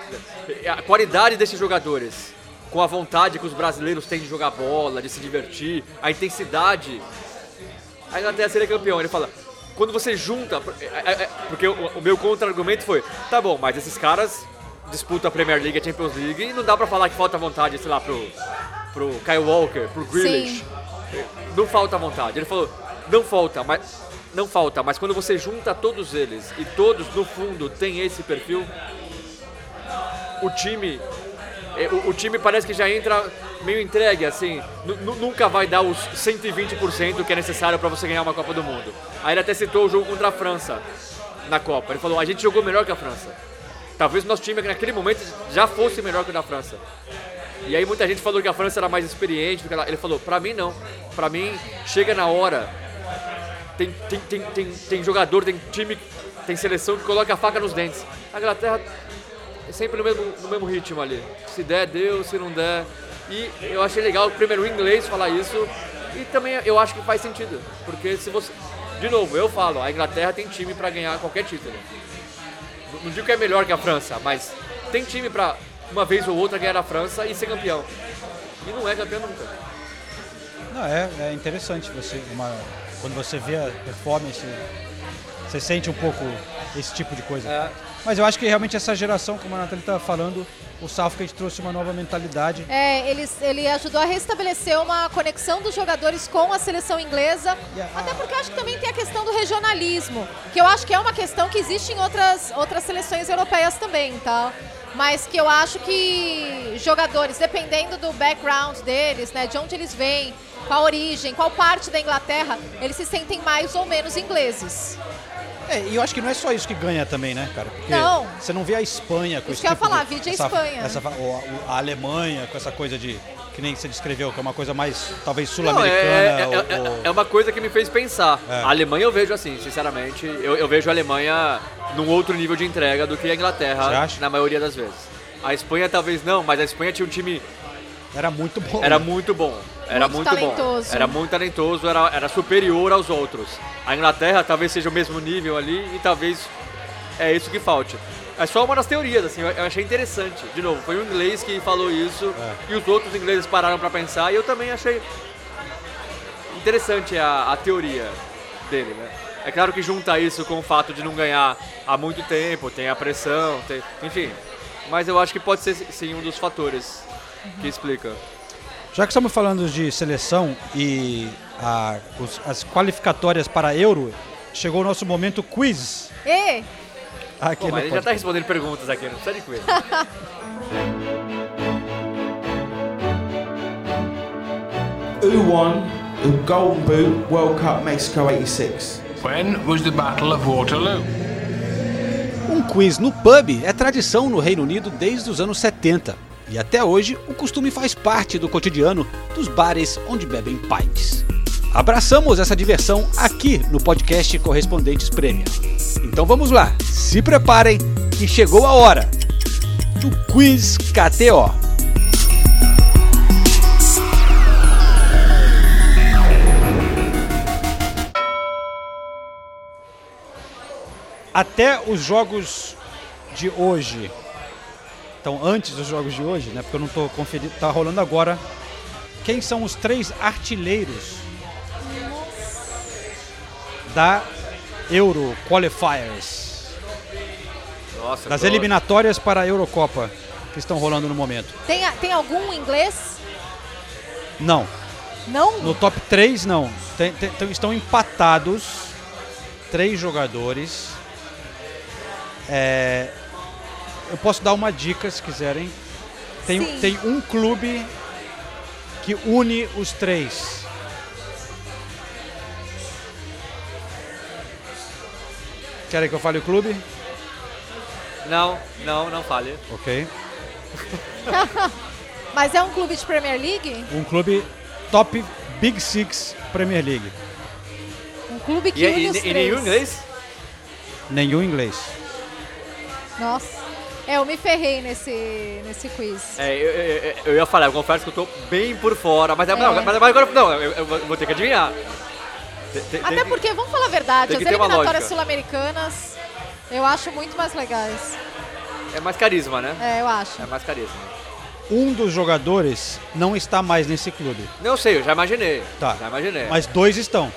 a qualidade desses jogadores, com a vontade que os brasileiros têm de jogar bola, de se divertir, a intensidade, a Inglaterra seria campeão. Ele fala, quando você junta, é, é, é, porque o, meu contra-argumento foi, tá bom, mas esses caras disputam a Premier League e a Champions League e não dá pra falar que falta vontade, sei lá, pro, pro Kyle Walker, pro Grealish. Não falta vontade. Ele falou, não falta, mas não falta, mas quando você junta todos eles e todos no fundo têm esse perfil, o time é, o, o time parece que já entra meio entregue, assim, nu- nu- nunca vai dar os 120% que é necessário para você ganhar uma Copa do Mundo. Aí ele até citou o jogo contra a França na Copa. Ele falou: a gente jogou melhor que a França. Talvez o nosso time naquele momento já fosse melhor que o da França. E aí muita gente falou que a França era mais experiente. Ele falou: pra mim não. Pra mim, chega na hora. Tem, tem, tem, tem, tem jogador, tem time, tem seleção que coloca a faca nos dentes. A Inglaterra é sempre no mesmo, no mesmo ritmo ali. Se der, deu, se não der. E eu achei legal, primeiro, o inglês falar isso. E também eu acho que faz sentido. Porque se você. De novo, eu falo, a Inglaterra tem time pra ganhar qualquer título. Não- digo que é melhor que a França, mas tem time pra uma vez ou outra ganhar a França e ser campeão. E não é campeão nunca. Não, é, é interessante você, uma, quando você vê a performance, você sente um pouco esse tipo de coisa. É. Mas eu acho que realmente essa geração, como a Nathalie estava falando, o Southgate trouxe uma nova mentalidade. É, ele, ele ajudou a restabelecer uma conexão dos jogadores com a seleção inglesa. Até porque eu acho que também tem a questão do regionalismo, que eu acho que é uma questão que existe em outras, outras seleções europeias também, tá? Mas que eu acho que jogadores, dependendo do background deles, né, de onde eles vêm, qual origem, qual parte da Inglaterra, eles se sentem mais ou menos ingleses. É, e eu acho que não é só isso que ganha também, né, cara? Porque Não. Você não vê a Espanha com Isso esse que eu ia tipo falar, de, a essa- Espanha. essa- a, a Alemanha com essa coisa de que nem você descreveu, que é uma coisa mais talvez Não, sul-americana. é, é- ou- é- é uma coisa que me fez pensar. É. A Alemanha eu vejo assim, sinceramente. Eu, eu vejo a Alemanha num outro nível de entrega do que a Inglaterra, na maioria das vezes. A Espanha talvez não, mas a Espanha tinha um time. Era muito bom. Era muito bom. Era Muito muito, bom. talentoso. Era muito talentoso, era, era superior aos outros. A Inglaterra talvez seja o mesmo nível ali e talvez é isso que falte. É só uma das teorias, assim, eu achei interessante. De novo, foi um inglês que falou isso É. e os outros ingleses pararam pra pensar e eu também achei interessante a, a teoria dele, né? É claro que junta isso com o fato de não ganhar há muito tempo, tem a pressão, tem, enfim. Mas eu acho que pode ser sim um dos fatores que explica. Já que estamos falando de seleção e a- os- as qualificatórias para Euro, chegou o nosso momento quiz. E Aqui Pô, mas ele já tá respondendo perguntas aqui, não precisa de quiz. Who won the Golden Boot World Cup Mexico 86? When was the Battle of Waterloo? Um quiz no pub é tradição no Reino Unido desde os anos 70. E até hoje, o costume faz parte do cotidiano dos bares onde bebem pints. Abraçamos essa diversão aqui no podcast Correspondentes Prêmio. Então vamos lá, se preparem que chegou a hora do Quiz KTO. Até os jogos de hoje. Então, antes dos jogos de hoje, né? Porque eu não tô conferindo. Tá rolando agora. Quem são os três artilheiros da Euro Qualifiers? Nossa, Das eliminatórias para a Eurocopa que estão rolando no momento. tem, tem algum inglês? Não. Não? No top 3, não. Tem- tem- tem- estão empatados três jogadores. É, eu posso dar uma dica se quiserem. Tem, Sim. tem um clube que une os três. Querem que eu fale o clube? Não, não, não fale. Ok. Mas é um clube de Premier League? Um clube top Big Six Premier League. Um clube que E, une e, os e três. nenhum inglês? Nenhum inglês. Nossa. É, eu me ferrei nesse, nesse quiz. É, eu, eu- eu- eu ia falar, eu confesso que eu tô bem por fora, mas, É. não, mas, mas agora não, eu, eu vou ter que adivinhar. Tem- tem- Até tem que- porque, vamos falar a verdade, as que eliminatórias sul-americanas eu acho muito mais legais. É mais carisma, né? É, eu acho. É mais carisma. Um dos jogadores não está mais nesse clube. Não sei, eu já imaginei. Tá. Já imaginei. Mas dois estão.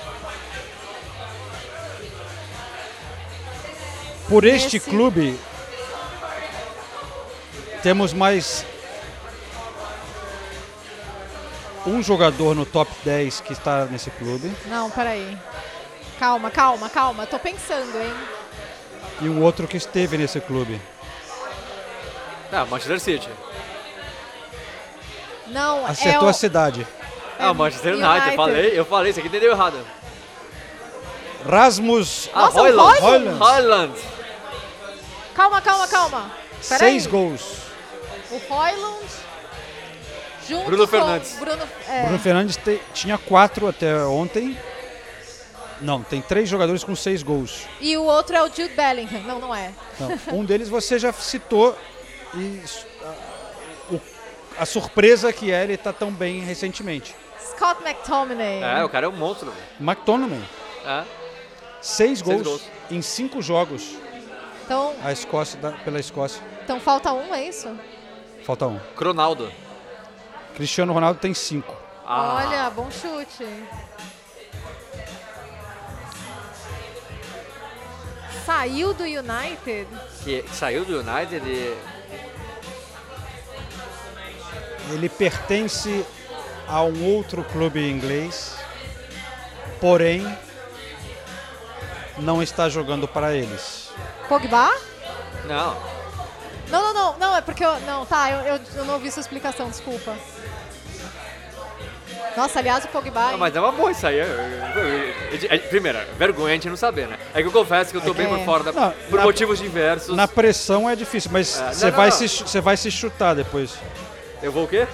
Por este Esse- clube, temos mais um jogador no top 10 que está nesse clube Não, peraí. Calma, calma, calma. Tô pensando, hein? e um outro que esteve nesse clube. Não, Manchester City. Não, Acertou é o... a cidade. Ah, Manchester United, United. eu falei, eu falei, isso aqui entendeu errado. Rasmus Ah, Nossa, o Hoyland. Hoyland? Hoyland. Calma, calma, calma. Peraí. seis gols. O Hoyland junto Bruno com Fernandes. Bruno, é, Bruno Fernandes te- tinha quatro até ontem. Não, tem três jogadores com seis gols. E o outro é o Jude Bellingham. Não, não é. Não, um deles você já citou e a, o- a surpresa que é ele tá tão bem recentemente. Scott McTominay. É, o cara é um monstro. velho. McTominay, É. seis gols, gols. em cinco jogos Então, a Escócia, da- pela Escócia. então falta um, é isso? Falta um. Cronaldo. Cristiano Ronaldo tem cinco. Ah. Olha, bom chute. Saiu do United? Que, que saiu do United e... Ele pertence a um outro clube inglês, porém não está jogando para eles. Pogba? Não. Não, não, não, não, é porque eu. Não, tá, eu, eu, eu não ouvi sua explicação, desculpa. Nossa, aliás, o Pogba. Ah, mas é uma boa isso aí. Eu- eu- eu- Primeiro, é vergonha a gente não saber, né? É que eu confesso que eu tô bem por fora, da, Não, por na- motivos diversos. Na pressão é difícil, mas É, você não, não, vai, não. se vai se chutar depois. Eu vou o quê?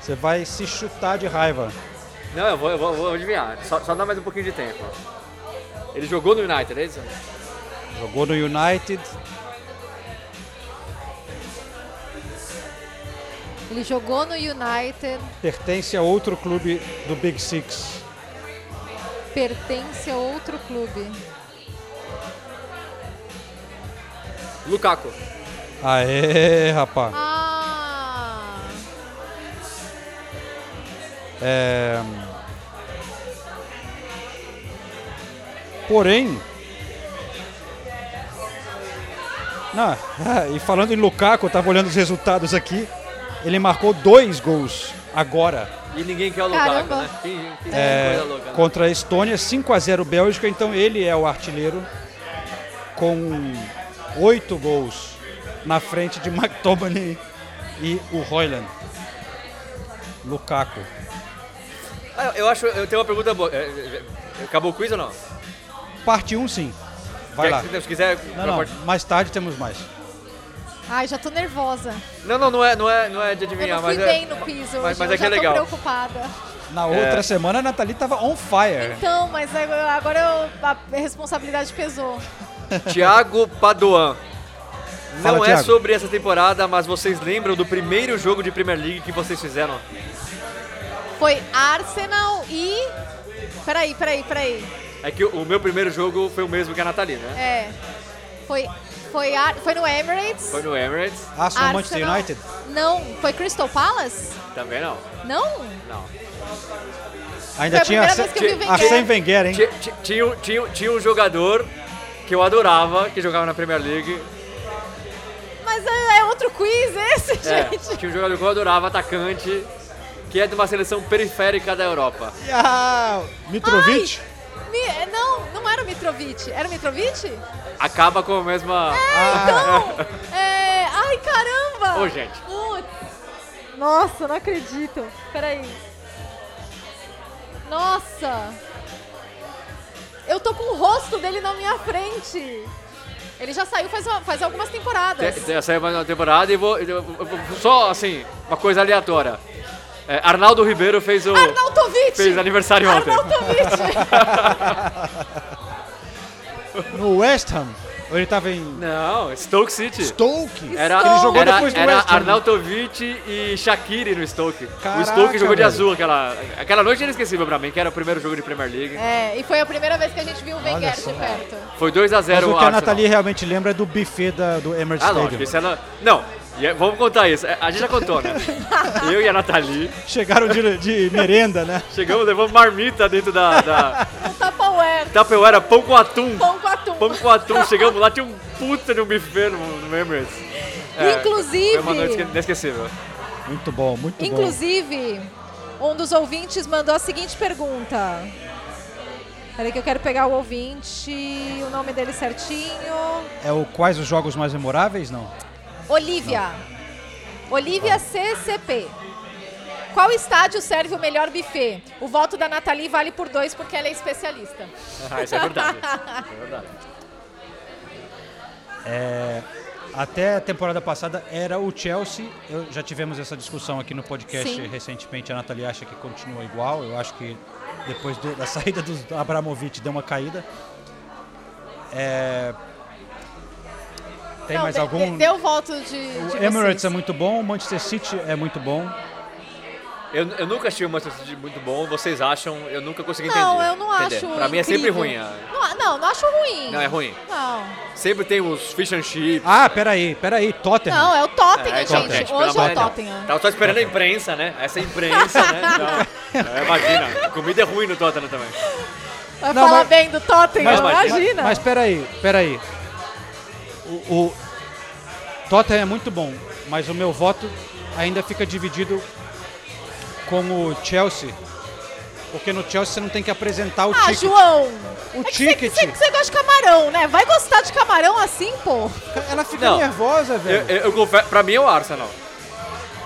Você vai se chutar de raiva. Não, eu vou, eu vou, eu vou adivinhar. Só, só dá mais um pouquinho de tempo. Ele jogou no United, é isso? Jogou no United. Ele jogou no United, Pertence a outro clube do Big Six. pertence a outro clube. Lukaku. Aê, rapaz. Ah! É... Porém. Não, e falando em Lukaku, eu tava olhando os resultados aqui. Ele marcou dois gols agora. E ninguém quer o Lukaku, Caramba. né? Que, que É, coisa louca. né? contra a Estônia, 5 a 0 Bélgica, então ele é o artilheiro com oito gols na frente de McTominay e o Hoyland. Lukaku. Ah, eu acho, eu tenho uma pergunta boa. É, é, é, Acabou o quiz ou não? Parte 1 um, sim. Vai Quer- lá. Se quiser. Não, não, mais tarde temos mais. Ai, já tô nervosa. Não, não, não é, não é, não é de Eu adivinhar, não fui mas bem é. no quiz hoje, mas- mas eu é que já é legal. tô preocupada. Na outra É. semana a Nathalie tava on fire. Então, mas agora eu- a responsabilidade pesou. Tiago Padoan. Não Fala, é Thiago. sobre essa temporada, mas vocês lembram do primeiro jogo de Premier League que vocês fizeram? Foi Arsenal e. Peraí, peraí, peraí. É que o o meu primeiro jogo foi o mesmo que a Nathalie, né? É. Foi. Foi, Ar- foi no Emirates. Foi no Emirates. Arsenal Manchester. United? Não, foi Crystal Palace? Também não. Não? Não. Ainda Foi a tinha que eu vi Wenger. Hein? Ti- ti- Tinha, um- tinha, tinha um jogador que eu adorava, que jogava na Premier League. Mas é, é outro quiz esse, É, gente. tinha um jogador que eu adorava, atacante, que é de uma seleção periférica da Europa. Ah, Mitrovic? Mi- não, não era o Mitrovic. Era o Mitrovic? Acaba com a mesma. Então, é... Ai, caramba! Ô, gente. Putz. Nossa, não acredito. Peraí. Nossa! Eu tô com o rosto dele na minha frente. Ele já saiu faz, faz algumas temporadas. Te- te- Saiu mais uma temporada e vou, eu- eu- eu- Só assim, uma coisa aleatória. É, Arnaldo Ribeiro fez o. Arnautovic! Fez aniversário ontem. No West Ham? Ou ele tava em. Não, Stoke City. Stoke? Era, Ele jogou era, depois do era West Ham. Arnautovic e Shaqiri no Stoke. Caraca, o Stoke jogou de velho. azul aquela, aquela noite inesquecível pra mim, que era o primeiro jogo de Premier League. É, e foi a primeira vez que a gente viu o Wenger de perto. Foi 2x0 Mas o que a Arsenal. Nathalie realmente lembra é do buffet da, do Emirates Ah, Stadium. lógico, isso ela... Não, e é- vamos contar isso. É, A gente já contou, né? Eu e a Nathalie Chegaram de, de merenda, né? chegamos, levamos marmita dentro da... da... Um Tupperware. Tupperware, pão com atum. Pão com atum. Pão com atum. Chegamos lá, tinha um puta de um buffet no, no Emirates. É, Inclusive- Foi uma noite inesquecível. Muito bom, muito bom. Inclusive, um dos ouvintes mandou a seguinte pergunta. Peraí que eu quero pegar o ouvinte, o nome dele certinho. É o quais os jogos mais memoráveis, não? Olivia. Olivia CCP. Qual estádio serve o melhor buffet? O voto da Nathalie vale por dois porque ela é especialista. Ah, isso é verdade. Isso é verdade. É, até a temporada passada era o Chelsea. Eu, já tivemos essa discussão aqui no podcast Sim. recentemente. A Nathalie acha que continua igual. Eu acho que depois do- da saída do Abramovich deu uma caída. É, tem Não, mais de- algum? de- Deu voto de, de o vocês. Emirates é muito bom, o Manchester City é muito bom. Eu, eu nunca achei o Manchester City muito bom, vocês acham? Eu nunca consegui Não, entender. eu não entender. acho Pra mim é sempre incrível. ruim. ah. Não, não, não acho ruim. Não, é ruim. Não. Sempre tem os fish and chips. Ah, peraí, peraí, Tottenham. Não, é o Tottenham, É, então, gente. gente, Hoje é o. Tottenham. Tava só esperando a imprensa, né? Essa imprensa, né? Então, é, imagina, comida é ruim no Tottenham também. Vai Não, falar mas- bem do Tottenham, Mas- imagina. Mas peraí, peraí. O, o Tottenham é muito bom, mas o meu voto ainda fica dividido com o Chelsea Porque no Chelsea você não tem que apresentar o Ah, ticket. João! O é que ticket. Você, você gosta de camarão, né? Vai gostar de camarão assim, pô? Ela fica Não. nervosa, Eu, velho. eu, eu confesso, pra mim é o Arsenal.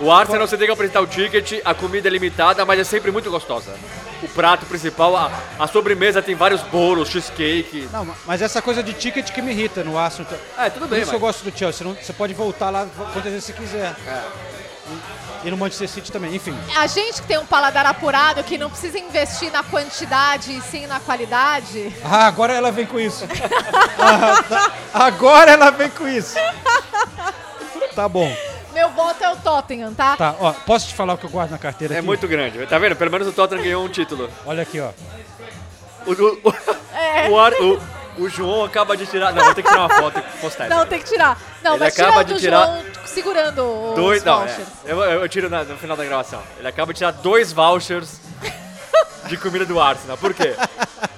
O Arsenal você tem que apresentar o ticket, a comida é limitada, mas é sempre muito gostosa. O prato principal, a, a sobremesa tem vários bolos, cheesecake. Não, mas essa coisa de ticket que me irrita no Arsenal. É, tudo Por bem, isso mas- eu gosto do Chelsea. Você, não- você pode voltar lá quantas vezes você quiser. É. E no Manchester City também, enfim. A gente que tem um paladar apurado, que não precisa investir na quantidade e sim na qualidade. Ah, agora ela vem com isso. Ah, tá. Agora ela vem com isso. Tá bom. Meu voto é o Tottenham, tá? Tá, ó, posso te falar o que eu guardo na carteira É aqui? muito grande. Tá vendo? Pelo menos o Tottenham ganhou um título. Olha aqui, ó. O, o, o, É. o, Ar- o- o João acaba de tirar. Não, vou ter que tirar uma foto e postar essa. Não, tem que tirar. Não, Ele mas acaba o de do tirar João segurando os Dois, não, é. vouchers. eu, eu- eu tiro na- no final da gravação. Ele acaba de tirar dois vouchers de comida do Arsenal. Por quê?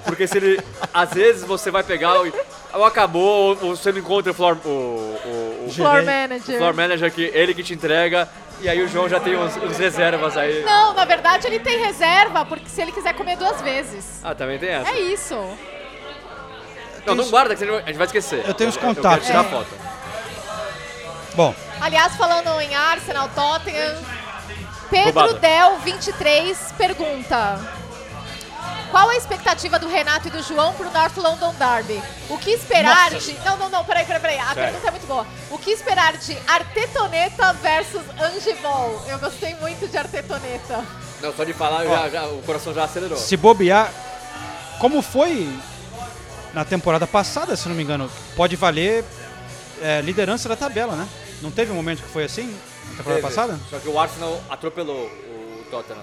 Porque se ele. Às vezes você vai pegar e. Ou acabou, ou você não encontra o floor, o, o, o- Floor o manager. floor manager que ele que te entrega. E aí o João já tem uns, uns reservas aí. Não, na verdade ele tem reserva, porque se ele quiser comer duas vezes. Ah, também tem essa. É isso. Não, não guarda, que a gente vai esquecer. Eu tenho os Eu contatos. quero tirar É. foto. Bom, Aliás, falando em Arsenal, Tottenham, Pedro Roubado. Del 23 pergunta: Qual a expectativa do Renato e do João pro North London Derby? O que esperar Nossa. de. Não, não, não, peraí, peraí, peraí. A Sério. pergunta é muito boa. O que esperar de Artetoneta versus Angibol? Eu gostei muito de Artetoneta. Não, só de falar, já, já- o coração já acelerou. se bobear, como foi na temporada passada, se não me engano, pode valer é, liderança da tabela, né? Não teve um momento que foi assim na temporada Teve. passada? Só que o Arsenal atropelou o Tottenham.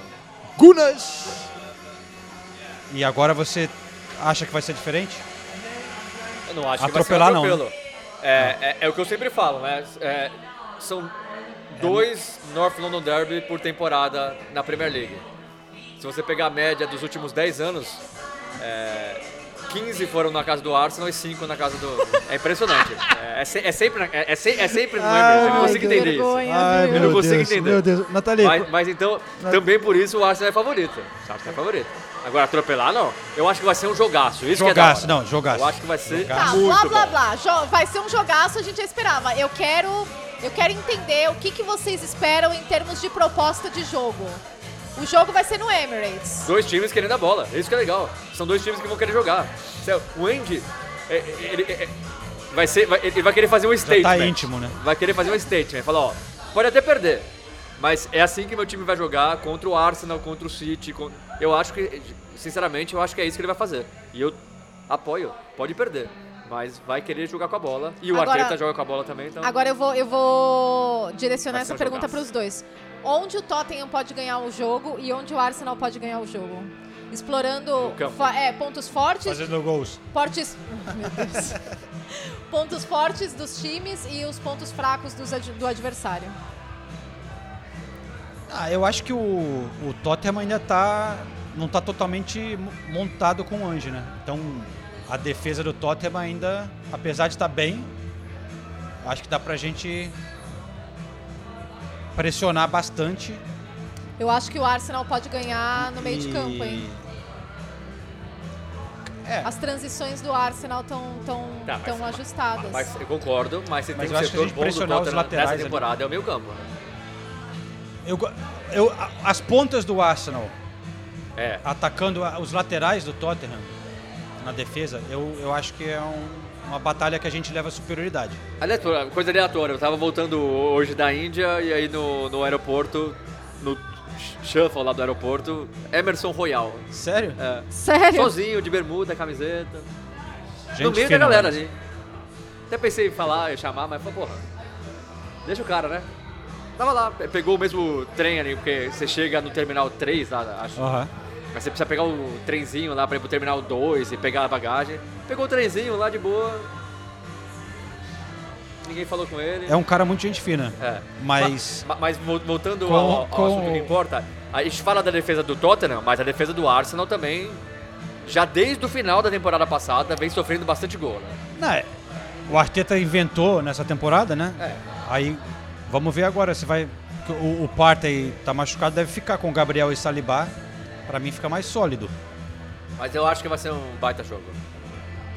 Gunas! E agora você acha que vai ser diferente? Eu não acho Atropelar que não, vai ser um atropelo. É, é, é o que eu sempre falo, né? É, são dois North London Derby por temporada na Premier League. Se você pegar a média dos últimos 10 anos, é, 15 foram na casa do Arsenal e 5 na casa do... É impressionante. É, é é sempre, na- é, é se- é sempre no Emirates, eu não consigo entender vergonha, isso. Ai, eu não consigo Deus, entender. meu Deus. Nathalie, Mas, mas então, também por isso o Arsenal é favorito. O Arsenal é favorito. Agora, atropelar, não. Eu acho que vai ser um jogaço. Isso Jogaço, que é não, jogaço. Eu acho que vai ser Tá, muito blá blá blá. Jo- vai ser um jogaço, a gente já esperava. Eu quero, eu quero entender o que, que vocês esperam em termos de proposta de jogo. O jogo vai ser no Emirates. Dois times querendo a bola. Isso que é legal. São dois times que vão querer jogar. O Andy, é, é, ele, é, é, vai ser, vai- ele vai querer fazer um statement. tá íntimo, né? Vai querer fazer um statement. Falar, ó, pode até perder. Mas é assim que meu time vai jogar contra o Arsenal, contra o City. Eu acho que, sinceramente, eu acho que é isso que ele vai fazer. E eu apoio. Pode perder. Mas vai querer jogar com a bola. E o Agora- Arteta joga com a bola também, então... Agora eu vou, eu vou direcionar essa pergunta para os dois. Onde o Tottenham pode ganhar o jogo e onde o Arsenal pode ganhar o jogo? Explorando é, pontos fortes, Fazendo gols. fortes, meu Deus. pontos fortes dos times e os pontos fracos dos do adversário. Ah, eu acho que o, o Tottenham ainda tá. não tá totalmente mo- montado com o Ange, né? Então a defesa do Tottenham ainda, apesar de estar bem, acho que dá pra gente pressionar bastante. Eu acho que o Arsenal pode ganhar no meio de e- campo, hein? É. As transições do Arsenal estão tão, Tá, tão mas- ajustadas. Mas eu concordo, mas se Mas tem um a setor bom do Tottenham nessa ali. temporada é o meio campo. né? Eu, eu, as pontas do Arsenal É. atacando os laterais do Tottenham na defesa, eu, eu acho que é um- uma batalha que a gente leva superioridade. Aleatório, coisa aleatória. Eu tava voltando hoje da Índia e aí no, no aeroporto, no shuffle lá do aeroporto, Emerson Royal. Sério? É. Sério? Sozinho, de bermuda, camiseta. Gente no meio da galera ali. Até pensei em falar, em chamar, mas porra, deixa o cara, né? Tava lá, pe- pegou o mesmo trem ali, porque você chega no terminal 3 lá, acho. Aham. Mas você precisa pegar o trenzinho lá pra ir pro terminal 2 e pegar a bagagem. Pegou o trenzinho lá de boa. Ninguém falou com ele. É um cara muito gente fina. É. Mas. Ma- Mas vo- voltando Com- ao, ao com- assunto que importa, a gente fala da defesa do Tottenham, mas a defesa do Arsenal também, já desde o final da temporada passada, vem sofrendo bastante gol. Né? Não, é, o Arteta inventou nessa temporada, né? É. Aí vamos ver agora se vai. O, o Partey tá machucado, deve ficar com o Gabriel e Saliba. Pra mim fica mais sólido. Mas eu acho que vai ser um baita jogo.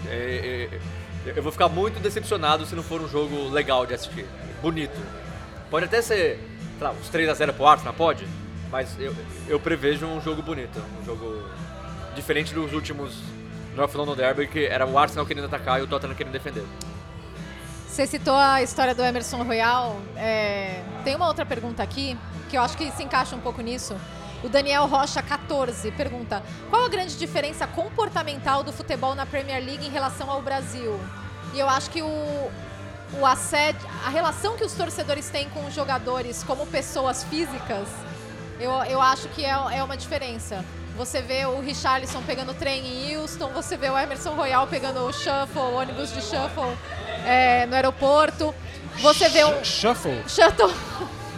É, é, é, eu vou ficar muito decepcionado se não for um jogo legal de assistir. Bonito. Pode até ser, sei lá, uns 3x0 pro Arsenal, pode? Mas eu, eu prevejo um jogo bonito. Um jogo diferente dos últimos North London Derby, que era o Arsenal querendo atacar e o Tottenham querendo defender. Você citou a história do Emerson Royal. é, Tem uma outra pergunta aqui, que eu acho que se encaixa um pouco nisso. O Daniel Rocha, 14, pergunta: Qual a grande diferença comportamental do futebol na Premier League em relação ao Brasil? E eu acho que o, o assédio, a relação que os torcedores têm com os jogadores como pessoas físicas, eu, eu acho que é, é uma diferença. Você vê o Richarlison pegando trem em Houston, você vê o Emerson Royal pegando o shuffle, o ônibus de shuffle é, no aeroporto. Você vê um. Shuffle? Shuttle.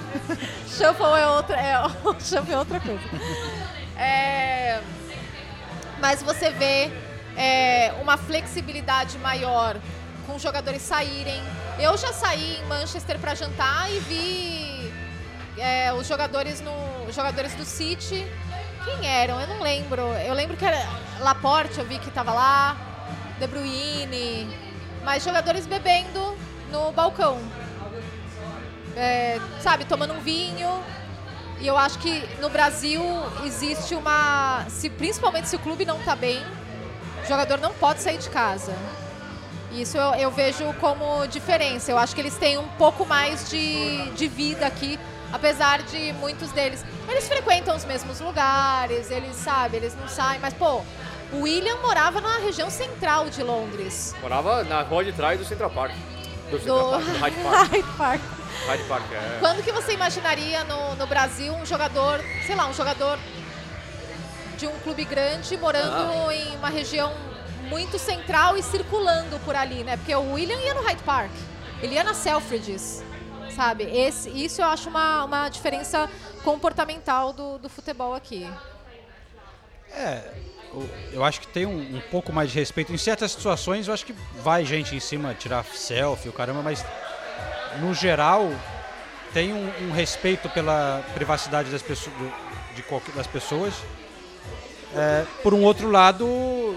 shuffle é outra, é, shuffle é outra coisa. É, mas você vê é, uma flexibilidade maior com os jogadores saírem. Eu já saí em Manchester para jantar e vi é, os jogadores no os jogadores do City. Quem eram? Eu não lembro. Eu lembro que era Laporte, eu vi que estava lá, De Bruyne, mas jogadores bebendo no balcão. É, sabe, tomando um vinho. E eu acho que no Brasil existe uma. Se, principalmente se o clube não tá bem, o jogador não pode sair de casa. Isso eu, eu vejo como diferença. Eu acho que eles têm um pouco mais de, de vida aqui, apesar de muitos deles. Eles frequentam os mesmos lugares, eles, sabe, eles não saem, mas, pô, o William morava na região central de Londres. Morava na rua de trás do Central Park. Do Central Park, do Hyde Park. Hyde Park. Hyde Park, é. Quando que você imaginaria no, no Brasil um jogador, sei lá, um jogador de um clube grande morando Ah. em uma região muito central e circulando por ali, né? Porque o William ia no Hyde Park, ele ia na Selfridges, sabe? Esse, isso eu acho uma, uma diferença comportamental do, do futebol aqui. É, eu- eu acho que tem um, um pouco mais de respeito. Em certas situações, eu acho que vai gente em cima tirar selfie, o caramba, mas no geral tem um, um respeito pela privacidade das pessoas, do- de qualquer- das pessoas. É, por um outro lado,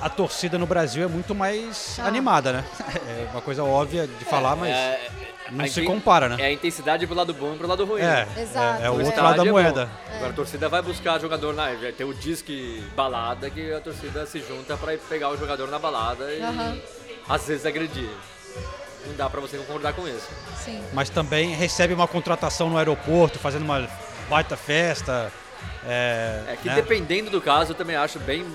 a torcida no Brasil é muito mais animada, né? É uma coisa óbvia de falar, mas É, não a se compara, né? É a intensidade pro lado bom e pro lado ruim. É, Exato, é- é o outro lado da é moeda. Agora a torcida vai buscar jogador na. Vai ter o disque balada que a torcida se junta pra pegar o jogador na balada e Aham. às vezes agredir. Não dá pra você concordar com isso. Sim. mas também recebe uma contratação no aeroporto, fazendo uma baita festa. É, É que né? dependendo do caso, eu também acho bem.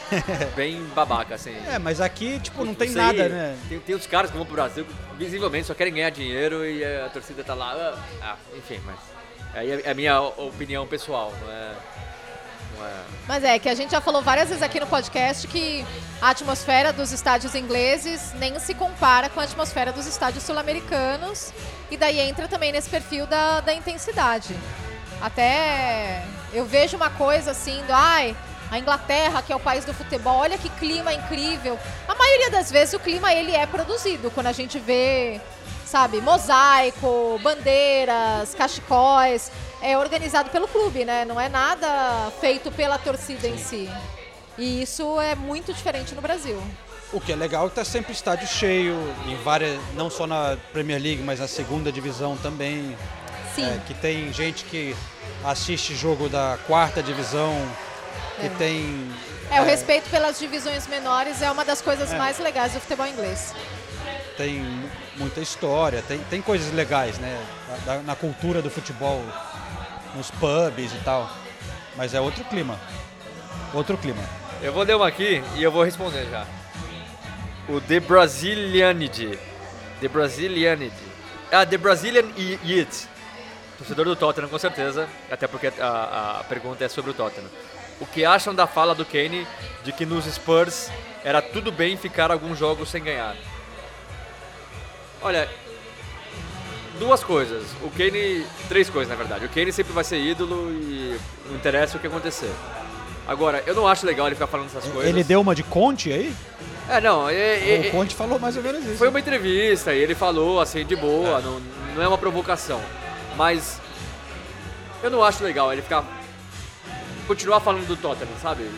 bem babaca, assim. É, mas aqui, tipo, não tem nada, aí, né? Tem, tem uns caras que vão pro Brasil que visivelmente só querem ganhar dinheiro e a torcida tá lá. ah, Ah, enfim, mas. Aí é é a minha opinião pessoal, é. Não é. Mas é que a gente já falou várias vezes aqui no podcast que a atmosfera dos estádios ingleses nem se compara com a atmosfera dos estádios sul-americanos. E daí entra também nesse perfil da, da intensidade. Até eu vejo uma coisa assim do ai, a Inglaterra, que é o país do futebol, olha que clima incrível. A maioria das vezes o clima ele é produzido quando a gente vê, sabe, mosaico, bandeiras, cachecóis, é organizado pelo clube, né? Não é nada feito pela torcida em si. E isso é muito diferente no Brasil. O que é legal é que tá sempre estádio cheio, em várias, não só na Premier League, mas na segunda divisão também. Sim. É, que tem gente que assiste jogo da quarta divisão, que É. tem. É, o respeito pelas divisões menores é uma das coisas É. mais legais do futebol inglês. tem muita história, tem, tem coisas legais, né? Na, na cultura do futebol, nos pubs e tal. Mas é outro clima. Outro clima. Eu vou ler uma aqui e eu vou responder já. O The Brasilianid. The Brasilianid. Ah, The Brazilian It. Torcedor do Tottenham, com certeza. Até porque a, a pergunta é sobre o Tottenham. O que acham da fala do Kane de que nos Spurs era tudo bem ficar alguns jogos sem ganhar? Olha, duas coisas. O Kane. Três coisas, na verdade. O Kane sempre vai ser ídolo e não interessa o que acontecer. Agora, eu não acho legal ele ficar falando essas coisas. Ele deu uma de Conte aí? É, não, é, é- o Conte falou mais ou menos isso. foi uma entrevista e ele falou assim, de boa, não, não é uma provocação. Mas eu não acho legal ele ficar continuar falando do Tottenham, sabe?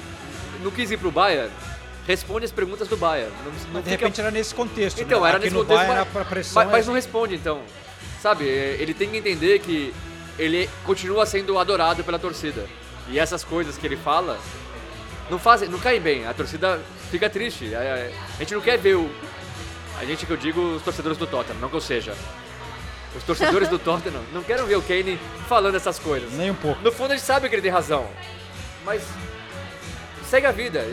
Não quis ir pro Bayern, responde as perguntas do Bayern. Não, não Mas de fica- repente era nesse contexto. Então, né? era Aqui nesse contexto, Bayern, mas, mas, mas é- não responde, então. Sabe, é, ele tem que entender que ele continua sendo adorado pela torcida. E essas coisas que ele fala não fazem, não caem bem. A torcida fica triste. A, a- a gente não quer ver o... A gente que eu digo os torcedores do Tottenham, não que eu seja. Os torcedores do Tottenham não querem ver o Kane falando essas coisas. Nem um pouco. No fundo a gente sabe que ele tem razão. Mas segue a vida.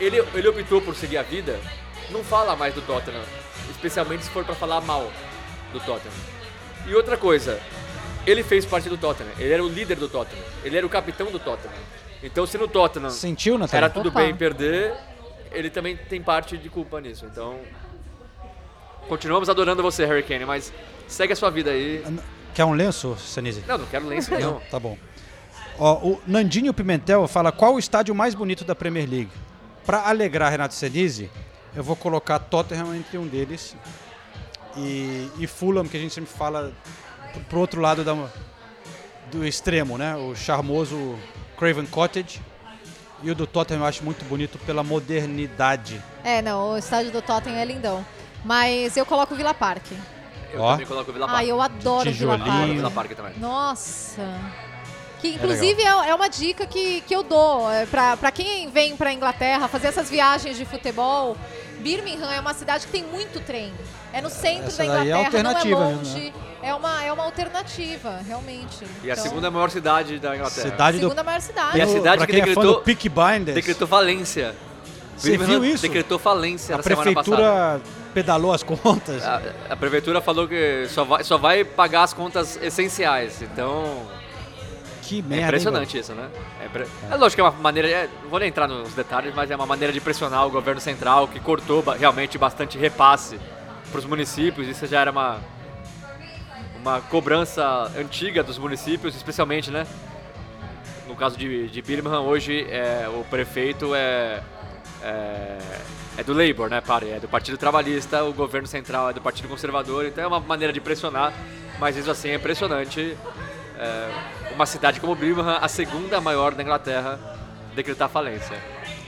Ele, ele optou por seguir a vida, não fala mais do Tottenham. Especialmente se for pra falar mal do Tottenham. E outra coisa, ele fez parte do Tottenham. Ele era o líder do Tottenham. Ele era o capitão do Tottenham. Então se no Tottenham Sentiu, Natália? era tudo Opa. bem perder, ele também tem parte de culpa nisso. Então continuamos adorando você, Harry Kane, mas segue a sua vida aí. Quer um lenço, Senise? Não, não quero lenço nenhum. Não, tá bom. Ó, o Nandinho Pimentel fala qual o estádio mais bonito da Premier League. Para alegrar Renato Senise, eu vou colocar Tottenham entre um deles e, e Fulham, que a gente sempre fala pro- pro outro lado da, do extremo, né? O charmoso Craven Cottage. E o do Tottenham eu acho muito bonito pela modernidade. É, não, o estádio do Tottenham é lindão. Mas eu coloco o Villa Park. Eu Ó. também coloco o Vila Park. Ah, eu adoro o Villa Adoro Park. o Vila Park também. Nossa. Que É inclusive é, é uma dica que, que eu dou é, pra pra quem vem pra Inglaterra fazer essas viagens de futebol. Birmingham é uma cidade que tem muito trem. É no centro Essa da daí é Inglaterra, não é alternativa longe. mesmo, É uma, é uma alternativa, realmente. E a Então, segunda maior cidade da Inglaterra. Cidade do- Segunda maior cidade. E a cidade Pra que quem é fã decretou, do Peaky Blinders. decretou falência. Você viu isso? Decretou falência A na semana passada. prefeitura pedalou as contas. A, a prefeitura falou que só vai, só vai pagar as contas essenciais. Então. Que É merda. hein, impressionante isso, né? É, pre- é lógico que é uma maneira. é, não vou nem entrar nos detalhes, mas é uma maneira de pressionar o governo central que cortou realmente bastante repasse para os municípios. Isso já era uma. Uma cobrança antiga dos municípios, especialmente, né? No caso de, de Birmingham, hoje é, o prefeito é, é. é do Labour, né, pare? É do Partido Trabalhista, o governo central é do Partido Conservador, então é uma maneira de pressionar, mas isso assim é impressionante. É, uma cidade como Birmingham, a segunda maior da Inglaterra, decretar falência.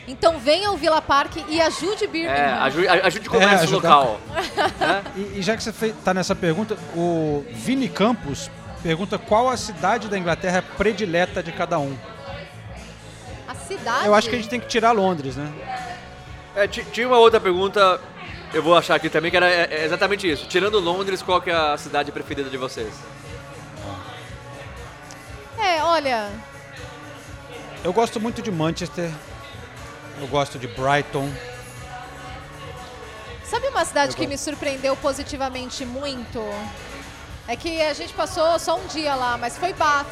Então venha ao Villa Park e ajude Birmingham. É, ajude, ajude o comércio É, ajudar- local. E, e já que você está nessa pergunta, o Vini Campos pergunta qual a cidade da Inglaterra é predileta de cada um. Cidade. Eu acho que a gente tem que tirar Londres, né? É, ti- tinha uma outra pergunta, eu vou achar aqui também, que era é, é exatamente isso. Tirando Londres, qual que é a cidade preferida de vocês? É, olha, Eu gosto muito de Manchester. Eu gosto de Brighton. sabe uma cidade Eu que gosto. me surpreendeu positivamente muito? É que a gente passou só um dia lá, mas foi Bath.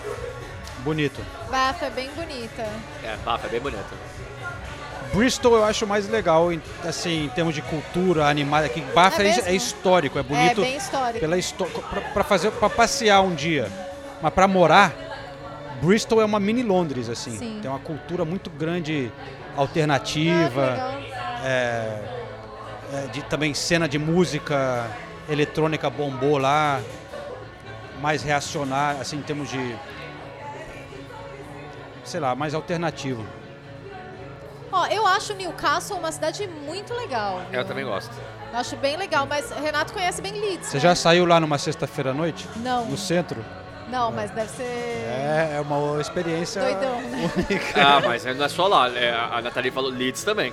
Bonito. Bath é bem bonita. É, Bath é bem bonito. Bristol eu acho mais legal, assim, em termos de cultura, animais. Aqui, Bath É é, é histórico, é bonito. bem histórico. Pela histó pra, pra fazer, para passear um dia, mas para morar, Bristol é uma mini Londres, assim. Sim. Tem uma cultura muito grande, alternativa. é, é, de, também cena de música eletrônica bombou lá, mais reacionário, assim, em termos de. Sei lá, mais alternativo. Ó, eu acho Newcastle uma cidade muito legal. viu? Eu também gosto. Eu acho bem legal, mas Renato conhece bem Leeds. Você né? já saiu lá numa sexta-feira à noite? Não. No centro? Não, mas deve ser. É, é uma experiência Doidão, né? única. Ah, mas não é só lá. é, a Nathalie falou Leeds também.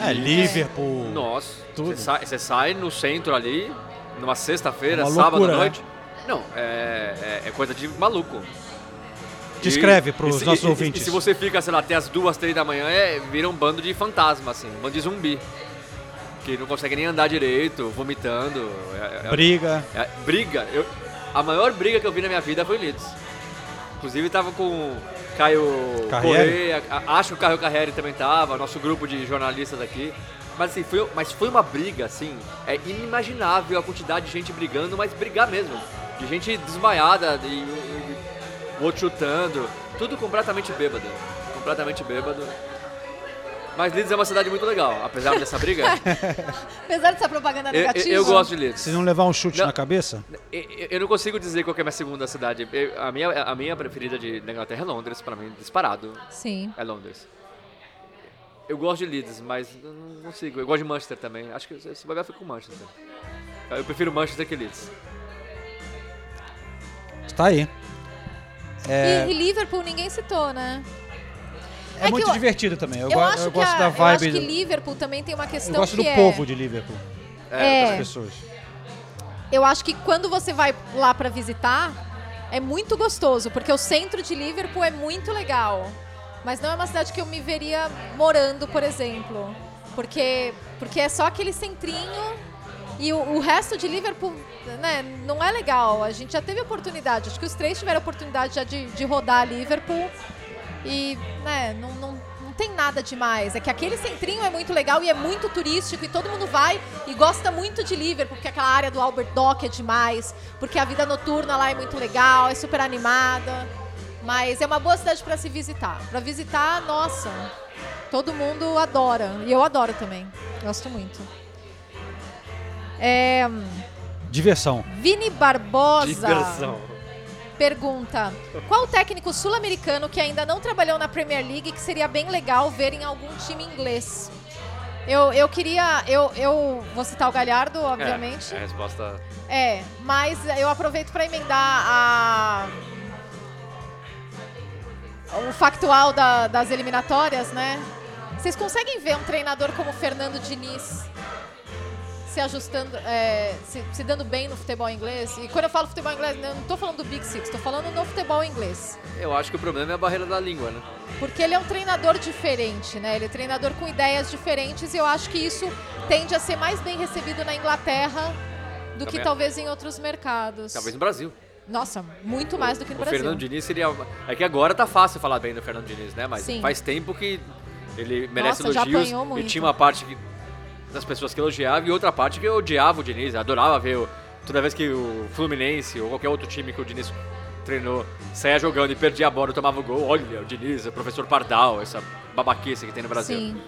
É, Liverpool. Nossa, tudo. Você sai, você sai no centro ali, numa sexta-feira, É sábado à noite. Não, é, é, é coisa de maluco. Descreve e se- nossos e- ouvintes. E se você fica, sei lá, até as duas, três da manhã, é, vira um bando de fantasma, assim, um bando de zumbi. Que não consegue nem andar direito, vomitando. é- é- Briga. é- briga. Eu, a maior briga que eu vi na minha vida foi em Leeds. Inclusive tava com o Caio Carriere? Correia, acho que o Caio Carriere também tava, nosso grupo de jornalistas aqui. Mas assim, foi, mas foi uma briga, assim, é inimaginável a quantidade de gente brigando, mas brigar mesmo. De gente desmaiada, e, e- o outro chutando, tudo completamente bêbado. Completamente bêbado. Mas Leeds é uma cidade muito legal, apesar dessa briga. Apesar dessa propaganda eu, eu- negativa. eu gosto de Leeds. Se não levar um chute Não. na cabeça? Eu, eu não consigo dizer qual que é a minha segunda cidade. Eu- a, minha, a minha preferida de, da Inglaterra é Londres, pra mim, disparado. Sim. É Londres. Eu gosto de Leeds, mas não consigo. Eu gosto de Manchester também. Acho que se vai ficar com Manchester. Eu prefiro Manchester que Leeds. Está aí. É, E, e Liverpool ninguém citou, né? é que muito eu- divertido também. Eu, Eu, go- eu gosto a- da Eu acho vibe. que Liverpool também tem uma questão eu gosto que do é... povo de Liverpool. É. Das pessoas. Eu acho que quando você vai lá pra visitar, é muito gostoso, porque o centro de Liverpool é muito legal. Mas não é uma cidade que eu me veria morando, por exemplo. Porque, porque é só aquele centrinho e o, o resto de Liverpool né, não é legal. A gente já teve oportunidade, acho que os três tiveram oportunidade já de, de rodar Liverpool e né, não, não, não tem nada demais. É que aquele centrinho é muito legal e é muito turístico e todo mundo vai e gosta muito de Liverpool, porque aquela área do Albert Dock é demais, porque a vida noturna lá é muito legal, é super animada. Mas é uma boa cidade para se visitar. Para visitar, nossa, todo mundo adora. E eu adoro também. Gosto muito. É, Diversão. Vini Barbosa Diversão. pergunta: Qual técnico sul-americano que ainda não trabalhou na Premier League que seria bem legal ver em algum time inglês? Eu, eu queria. Eu, eu vou citar o Galhardo, obviamente. É, a resposta. É, mas eu aproveito para emendar a o factual da- das eliminatórias, né? Vocês conseguem ver um treinador como Fernando Diniz se ajustando, é, se, se dando bem no futebol inglês? E quando eu falo futebol inglês, eu não tô falando do Big Six, tô falando no futebol inglês. Eu acho que o problema é a barreira da língua, né? Porque ele é um treinador diferente, né? Ele é treinador com ideias diferentes e eu acho que isso tende a ser mais bem recebido na Inglaterra do que Também. talvez em outros mercados. Talvez no Brasil. Nossa, muito mais do que no o Brasil. Fernando Diniz seria. É que agora tá fácil falar bem do Fernando Diniz, né? Mas Sim. faz tempo que ele merece Nossa, já elogios. E tinha uma parte que- das pessoas que elogiavam e outra parte que odiava o Diniz. Adorava ver o- toda vez que o Fluminense ou qualquer outro time que o Diniz treinou saia jogando e perdia a bola tomava o gol. Olha, o Diniz, o professor Pardal, essa babaquice que tem no Brasil. Sim.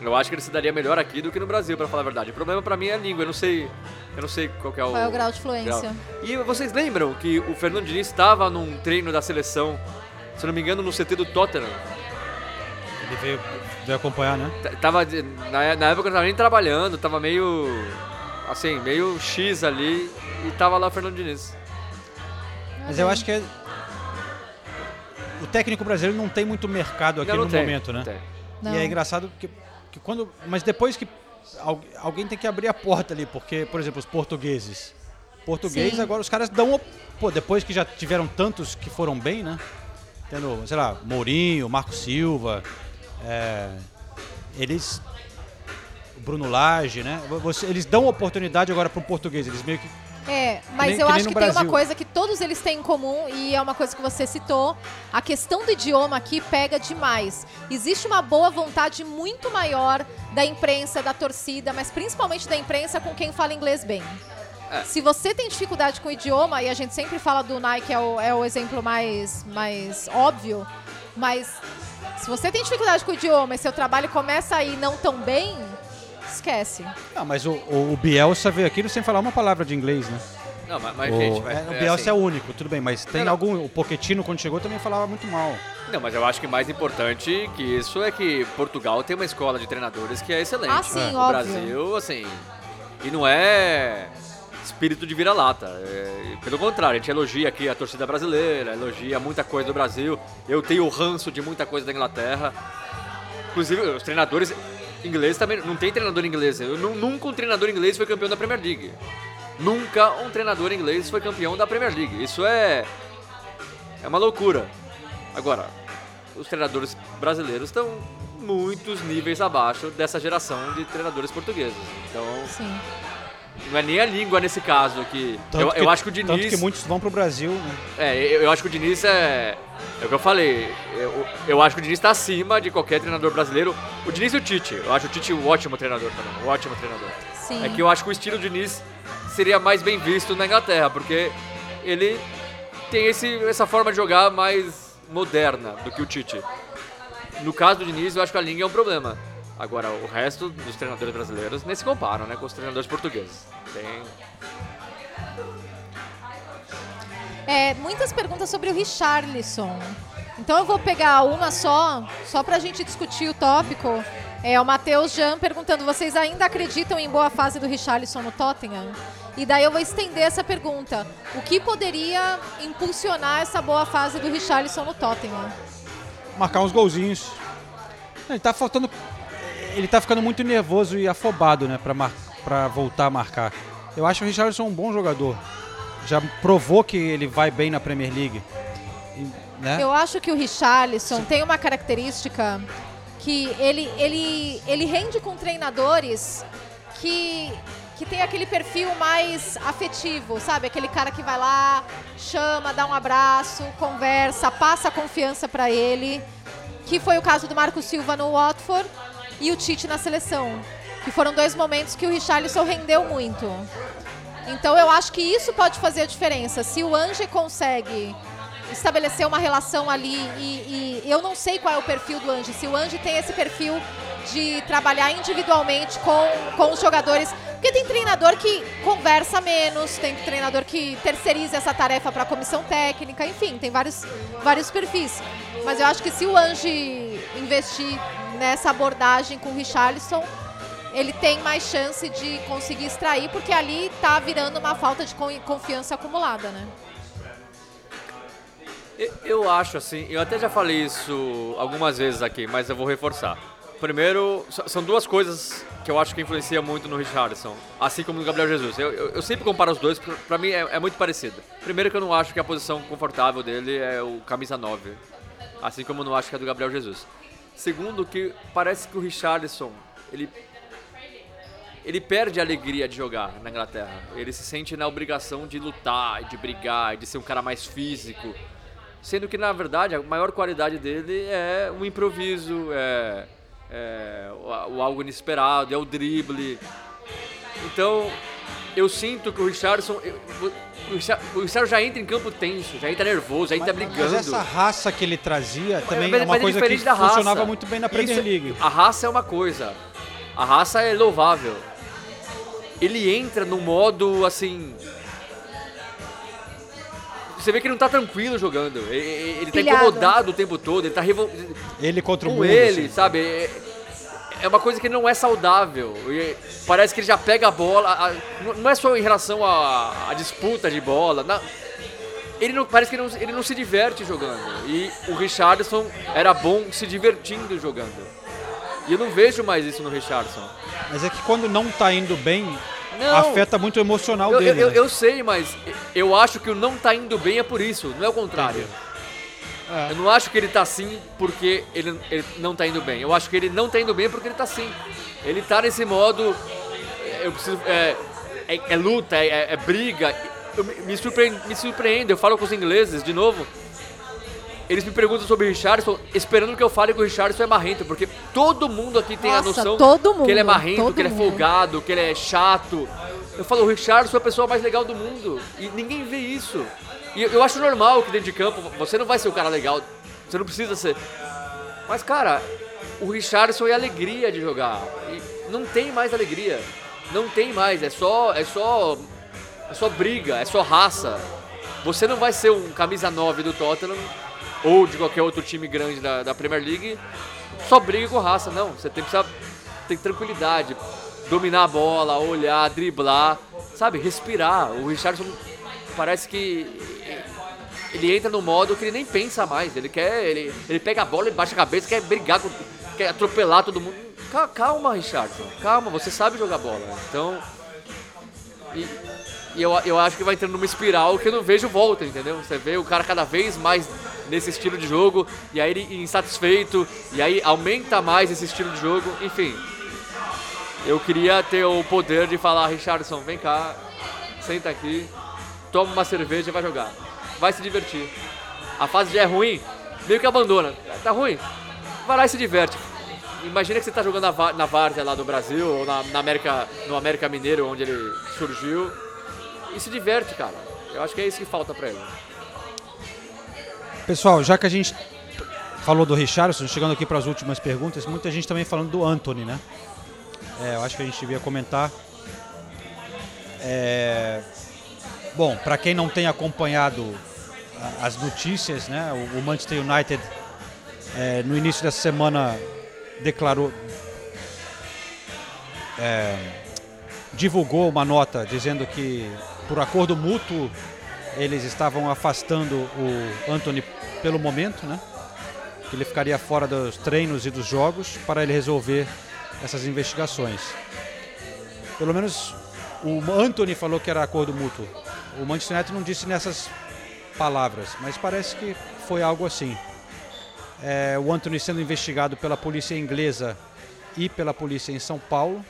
Eu acho que ele se daria melhor aqui do que no Brasil, pra falar a verdade. O problema pra mim é a língua. Eu não sei, eu não sei qual que é o, Qual é o grau de fluência. grau. E vocês lembram que o Fernando Diniz estava num treino da seleção, se eu não me engano, no CT do Tottenham? Ele veio, veio acompanhar, né? T- Tava, na, na época eu não tava nem trabalhando, tava meio, assim, meio X ali e tava lá o Fernando Diniz. Mas eu acho que é... o técnico brasileiro não tem muito mercado aqui Não, não no tem, momento, né? não tem. E é engraçado que, que quando. Mas depois que. al- Alguém tem que abrir a porta ali, porque, por exemplo, os portugueses. Português, Sim. agora os caras dão. Pô, depois que já tiveram tantos que foram bem, né? Tendo, sei lá, Mourinho, Marco Silva. É, eles. o Bruno Lage, né? Você- eles dão oportunidade agora para o português. Eles meio que. É, mas nem- eu que acho que tem uma Brasil. coisa que todos eles têm em comum e é uma coisa que você citou. A questão do idioma aqui pega demais. Existe uma boa vontade muito maior da imprensa, da torcida, mas principalmente da imprensa com quem fala inglês bem. É. Se você tem dificuldade com o idioma, e a gente sempre fala do Nike, é o, é o exemplo mais, mais óbvio, mas se você tem dificuldade com o idioma e seu trabalho começa a ir não tão bem, esquece. Não, mas o, o, o Bielsa veio aqui sem falar uma palavra de inglês, né? Não, mas, mas, o, gente, mas, é, o é Bielsa assim- é o único, tudo bem, mas tem Não, algum. O Pochettino, quando chegou, também falava muito mal. Não, mas eu acho que mais importante que isso é que Portugal tem uma escola de treinadores que é excelente. Ah, sim, o óbvio. Brasil, assim. E não é espírito de vira-lata. É, pelo contrário, a gente elogia aqui a torcida brasileira, elogia muita coisa do Brasil. Eu tenho o ranço de muita coisa da Inglaterra. Inclusive, os treinadores ingleses também. Não tem treinador inglês. Eu, nu- nunca um treinador inglês foi campeão da Premier League. Nunca um treinador inglês foi campeão da Premier League. Isso é. É uma loucura. Agora, os treinadores brasileiros estão muitos níveis abaixo dessa geração de treinadores portugueses. Então, Sim. Não é nem a língua nesse caso que. Tanto Eu, eu acho que o Tanto Diniz. que muitos vão pro Brasil, né? É, eu, eu acho que o Diniz é. É o que eu falei. Eu, eu acho que o Diniz está acima de qualquer treinador brasileiro. O Diniz e o Tite. Eu acho o Tite um ótimo treinador também. Um ótimo treinador. Sim. É que eu acho que o estilo Diniz seria mais bem visto na Inglaterra, porque ele tem esse, essa forma de jogar mais moderna do que o Tite. No caso do Diniz, eu acho que a língua é um problema. Agora, o resto dos treinadores brasileiros nem se comparam né, com os treinadores portugueses. Tem... É, muitas perguntas sobre o Richarlison. Então eu vou pegar uma só, só pra gente discutir o tópico. É o Matheus Jan perguntando: vocês ainda acreditam em boa fase do Richarlison no Tottenham? E daí eu vou estender essa pergunta. O que poderia impulsionar essa boa fase do Richarlison no Tottenham? Marcar uns golzinhos. Ele tá faltando. Ele tá ficando muito nervoso e afobado, né, pra, mar, pra voltar a marcar. Eu acho o Richarlison um bom jogador. Já provou que ele vai bem na Premier League. E, né? Eu acho que o Richarlison tem uma característica que ele, ele, ele rende com treinadores que, que tem aquele perfil mais afetivo, sabe? Aquele cara que vai lá, chama, dá um abraço, conversa, passa confiança para ele. Que foi o caso do Marco Silva no Watford e o Tite na seleção. Que foram dois momentos que o Richarlison rendeu muito. Então eu acho que isso pode fazer a diferença. Se o Ange consegue estabelecer uma relação ali e, e eu não sei qual é o perfil do Ange, se o Ange tem esse perfil de trabalhar individualmente com, com os jogadores, porque tem treinador que conversa menos, tem treinador que terceiriza essa tarefa para a comissão técnica, enfim, tem vários, vários perfis. Mas eu acho que se o Ange investir nessa abordagem com o Richarlison, ele tem mais chance de conseguir extrair, porque ali tá virando uma falta de con- confiança acumulada, né? Eu- acho assim, eu até já falei isso algumas vezes aqui, mas eu vou reforçar. Primeiro, são duas coisas que eu acho que influenciam muito no Richardson, assim como no Gabriel Jesus. Eu, eu- eu sempre comparo os dois, pra mim é, é muito parecido. Primeiro que eu não acho que a posição confortável dele é o camisa 9, assim como eu não acho que é do Gabriel Jesus. Segundo que parece que o Richardson, ele ele perde a alegria de jogar na Inglaterra. Ele se sente na obrigação de lutar, de brigar, de ser um cara mais físico. Sendo que, na verdade, a maior qualidade dele é o improviso, é, é o, o algo inesperado, é o drible. Então, eu sinto que o Richardson. eu- o Richard- o Richardson já entra em campo tenso, já entra nervoso, já entra brigando. Mas essa raça que ele trazia também Mas- é uma mas coisa que diferente da raça. funcionava muito bem na Premier Isso- League. A raça é uma coisa. A raça é louvável. Ele entra no modo assim. Você vê que ele não tá tranquilo jogando. Ele, ele tá incomodado o tempo todo, ele tá revol... Ele contra o com mundo. ele, assim. sabe? É, uma coisa que não é saudável. E parece que ele já pega a bola. a- não- é só em relação à, disputa de bola. na- ele não, parece que não- ele não se diverte jogando. E o Richardson era bom se divertindo jogando. E eu não vejo mais isso no Richardson. Mas é que quando não tá indo bem, Não. afeta muito o emocional Eu, dele. eu, né? eu sei, mas eu acho que o não tá indo bem é por isso, não é o contrário. É. Eu não acho que ele tá assim porque ele, ele não tá indo bem. Eu acho que ele não tá indo bem porque ele tá assim. Ele tá nesse modo. Eu preciso. É, é- é luta, é, é- é briga. Eu me, surpreende, me surpreende, eu falo com os ingleses de novo. Eles me perguntam sobre o Richardson, esperando que eu fale que o Richardson é marrento, porque todo mundo aqui tem a Nossa, noção todo que ele é mundo, marrento, que ele é mundo. folgado, que ele é chato. Eu falo, o Richardson é a pessoa mais legal do mundo. E ninguém vê isso. E eu, acho normal que dentro de campo você não vai ser o cara legal. Você não precisa ser. Mas, cara, o Richardson é alegria de jogar. E não tem mais alegria. Não tem mais. É só. É só. É só briga, é só raça. Você não vai ser um camisa 9 do Tottenham ou de qualquer outro time grande da, da Premier League. Só briga com raça, não. Você tem que ter tranquilidade, dominar a bola, olhar, driblar, sabe, respirar. O Richardson parece que ele entra no modo que ele nem pensa mais. Ele quer. Ele, ele pega a bola, ele baixa a cabeça, quer brigar, com, quer atropelar todo mundo. Ca- Calma, Richardson. Calma, você sabe jogar bola. Então. E, e eu, eu acho que vai entrando numa espiral que eu não vejo volta, entendeu? Você vê o cara cada vez mais nesse estilo de jogo, e aí ele insatisfeito, e aí aumenta mais esse estilo de jogo, enfim. Eu queria ter o poder de falar, Richardson, vem cá, senta aqui, toma uma cerveja e vai jogar. Vai se divertir. A fase já é ruim, meio que abandona. Tá ruim? Vai lá e se diverte. Imagina que você tá jogando na, Várzea lá do Brasil, ou na, na América, no América Mineiro, onde ele surgiu, e se diverte, cara. Eu acho que é isso que falta pra ele. Pessoal, já que a gente falou do Richardson, chegando aqui para as últimas perguntas, muita gente também falando do Anthony, né? É, eu acho que a gente devia comentar. É, bom, para quem não tem acompanhado as notícias, né? O, o Manchester United é, no início dessa semana declarou, é, divulgou uma nota dizendo que por acordo mútuo eles estavam afastando o Anthony pelo momento, né? Que ele ficaria fora dos treinos e dos jogos para ele resolver essas investigações. Pelo menos o Anthony falou que era acordo mútuo. O Manchester United não disse nessas palavras, mas parece que foi algo assim. É, o Anthony sendo investigado pela polícia inglesa e pela polícia em São Paulo.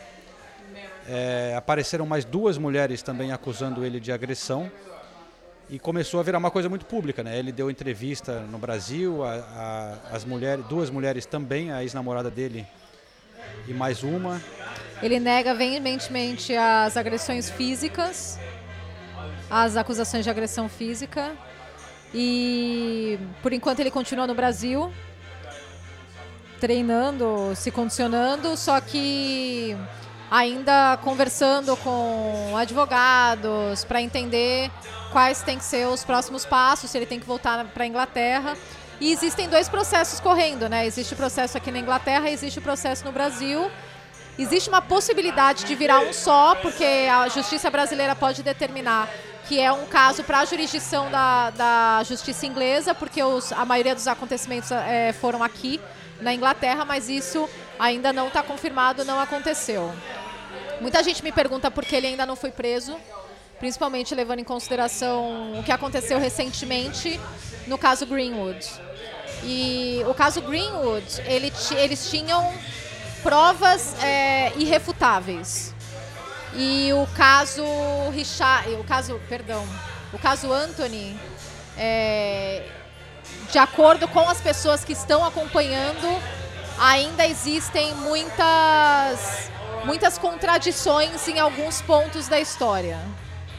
É, apareceram mais duas mulheres também acusando ele de agressão e começou a virar uma coisa muito pública, né? Ele deu entrevista no Brasil, a- a- as mulheres, duas mulheres também, a ex-namorada dele e mais uma. Ele nega veementemente as agressões físicas, as acusações de agressão física. E por enquanto ele continua no Brasil, treinando, se condicionando, só que ainda conversando com advogados para entender quais têm que ser os próximos passos, se ele tem que voltar para a Inglaterra. E existem dois processos correndo, né? Existe o processo aqui na Inglaterra, existe o processo no Brasil. Existe uma possibilidade de virar um só, porque a justiça brasileira pode determinar que é um caso para a jurisdição da, da justiça inglesa, porque os- a maioria dos acontecimentos eh, foram aqui na Inglaterra, mas isso ainda não está confirmado, não aconteceu. Muita gente me pergunta por que ele ainda não foi preso, principalmente levando em consideração o que aconteceu recentemente no caso Greenwood. E o caso Greenwood, ele eles tinham provas é, irrefutáveis. E o caso Richard, o caso, perdão, o caso Anthony, é, de acordo com as pessoas que estão acompanhando, ainda existem muitas muitas contradições em alguns pontos da história.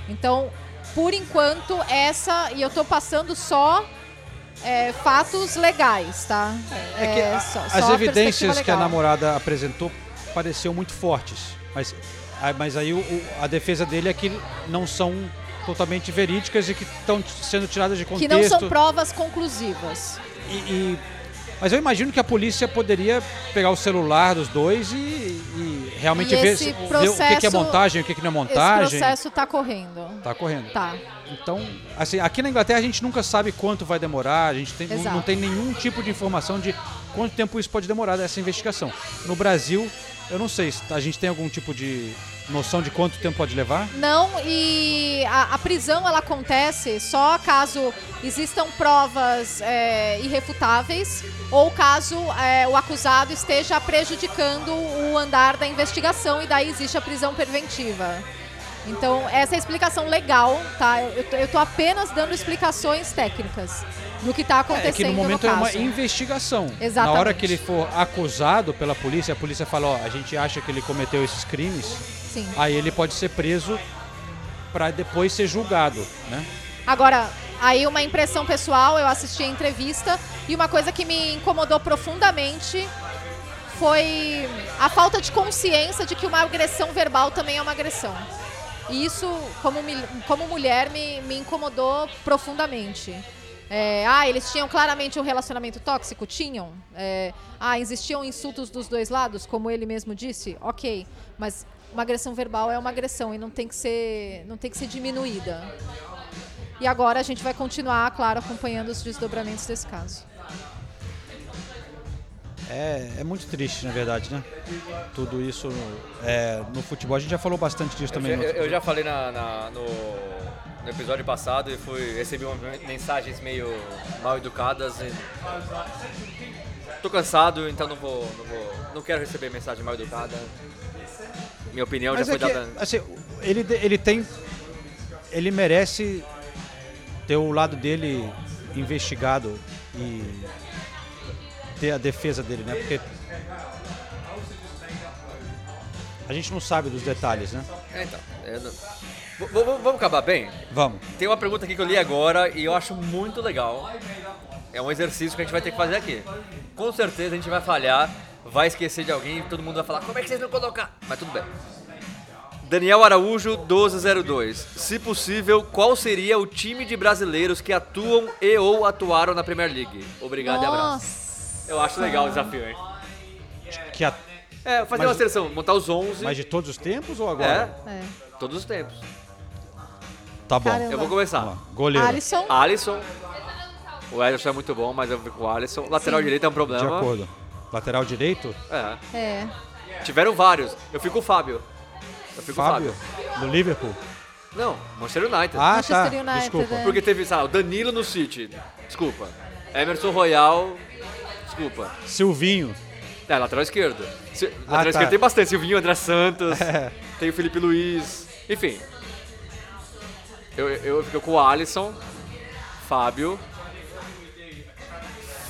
Então, por enquanto, essa e eu tô passando só é, fatos legais, tá? É que a- só- só as a evidências que a namorada apresentou pareciam muito fortes, mas, mas aí o- a defesa dele é que não são totalmente verídicas e que estão sendo tiradas de que contexto. não são provas conclusivas. E- e- mas eu imagino que a polícia poderia pegar o celular dos dois e, e realmente ver, ver o que que é processo- montagem, o que que não é montagem. Esse processo tá correndo. Tá correndo. Tá. Então, assim, aqui na Inglaterra a gente nunca sabe quanto vai demorar, a gente tem- não tem nenhum tipo de informação de quanto tempo isso pode demorar essa investigação. No Brasil, eu não sei, se a gente tem algum tipo de noção de quanto tempo pode levar? Não, e a, a prisão ela acontece só caso existam provas é, irrefutáveis ou caso é, o acusado esteja prejudicando o andar da investigação e daí existe a prisão preventiva. Então, essa é a explicação legal, tá? Eu, tô apenas dando explicações técnicas do que está acontecendo É que no momento é uma investigação. Exatamente. Na hora que ele for acusado pela polícia, a polícia fala, ó, a gente acha que ele cometeu esses crimes, Sim. aí ele pode ser preso para depois ser julgado, né? Agora, aí uma impressão pessoal, eu assisti a entrevista e uma coisa que me incomodou profundamente foi a falta de consciência de que uma agressão verbal também é uma agressão. E isso, como, como mulher, me, me incomodou profundamente. É, ah, eles tinham claramente um relacionamento tóxico? Tinham. É, ah, existiam insultos dos dois lados, como ele mesmo disse? Ok. Mas uma agressão verbal é uma agressão e não tem que ser, não tem que ser diminuída. E agora a gente vai continuar, claro, acompanhando os desdobramentos desse caso. É, é muito triste, na verdade, né? Tudo isso é, no futebol. A gente já falou bastante disso também. Eu, no eu- outro- eu já falei na- na- no, no episódio passado e fui, recebi mensagens meio mal educadas. E... Tô cansado, então não vou, não vou. Não quero receber mensagem mal educada. Minha opinião Mas já é foi que, dada. assim, ele, ele tem. Ele merece ter o lado dele investigado e ter a defesa dele, né? Porque a gente não sabe dos detalhes, né? É, então. eu não- V- Vamos acabar bem? Vamos. Tem uma pergunta aqui que eu li agora e eu acho muito legal. é um exercício que a gente vai ter que fazer aqui. Com certeza a gente vai falhar, vai esquecer de alguém e todo mundo vai falar, como é que vocês não colocar? Mas tudo bem. Daniel Araújo, 1202. Se possível, qual seria o time de brasileiros que atuam e ou atuaram na Premier League? Obrigado e abraço. Eu acho legal o desafio, hein? Que a- É, fazer Mas- uma seleção, montar os 11. Mas de todos os tempos ou agora? É, todos os tempos. Tá bom. Caramba. Eu vou começar. Goleiro. Alisson. Alisson. O Ederson é muito bom, mas eu fico com o Alisson. Lateral Sim. direito é um De problema. acordo. Lateral direito? É. É. Tiveram vários. Eu fico com o Fábio. Eu fico com o Fábio. Fábio. Do Liverpool. Não, Manchester United. Ah, Manchester tá. United, Desculpa. é. Porque teve, sabe, o Danilo no City. Desculpa. Emerson Royal. Desculpa. Silvinho. É, lateral esquerdo. Se- lateral Ah, tá. esquerdo tem bastante. Silvinho, André Santos. É. Tem o Felipe Luiz. Enfim. Eu, eu fico com o Alisson. Fábio.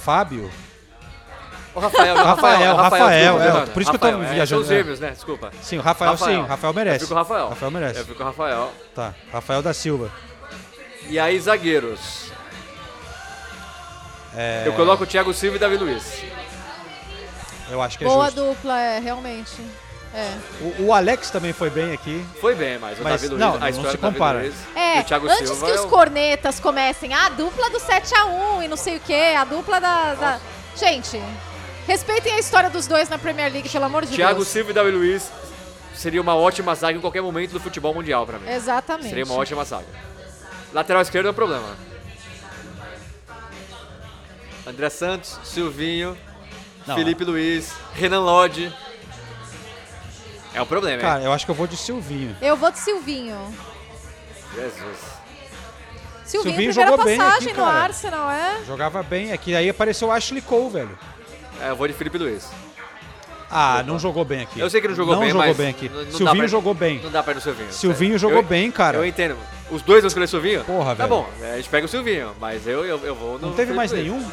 Fábio. O Rafael, não, Rafael, Rafael, Rafael, desculpa, é, por isso que eu tô Rafael, é, viajando, São os é. gêmeos, né? Desculpa. Sim, o Rafael, sim, o Rafael merece. Eu fico com o Rafael. Rafael merece. Eu fico com o Rafael. Tá. Rafael da Silva. E aí, zagueiros. É, Eu coloco o Thiago Silva e Davi Luiz. Eu acho que é Boa justo. dupla, é, realmente. É. O, o Alex também foi bem aqui. Foi bem, mas o Mas Davi Luiz, não, a não se compara. Luiz É, o Thiago antes Silva que é os o- cornetas comecem, "Ah, a dupla do 7x1 e não sei o que, a dupla da, da- Gente, respeitem a história dos dois na Premier League, pelo amor de Thiago Deus. Silva e Davi Luiz seria uma ótima zaga em qualquer momento do futebol mundial pra mim. Exatamente. Seria uma ótima zaga. Lateral esquerdo é um problema. André Santos, Silvinho, Não, Felipe Luiz, Renan Lodge. É um problema, Cara, hein? eu acho que eu vou de Silvinho. Eu vou de Silvinho. Jesus. Silvinho, Silvinho primeira jogou bem passagem aqui, no cara. Arsenal, é? Jogava bem aqui. Aí apareceu o Ashley Cole, velho. É, eu vou de Felipe Luiz. Ah, não jogou bem aqui. Eu sei que não jogou bem, Não jogou mas bem aqui. não- não dá Silvinho pra- jogou bem. Não dá pra ir no Silvinho. Silvinho jogou Eu- bem, cara. Eu entendo. Os dois vão escolher o Silvinho? Porra, Tá velho. bom, a gente pega o Silvinho, mas eu, eu, eu vou no Não teve Felipe mais Luiz. nenhum?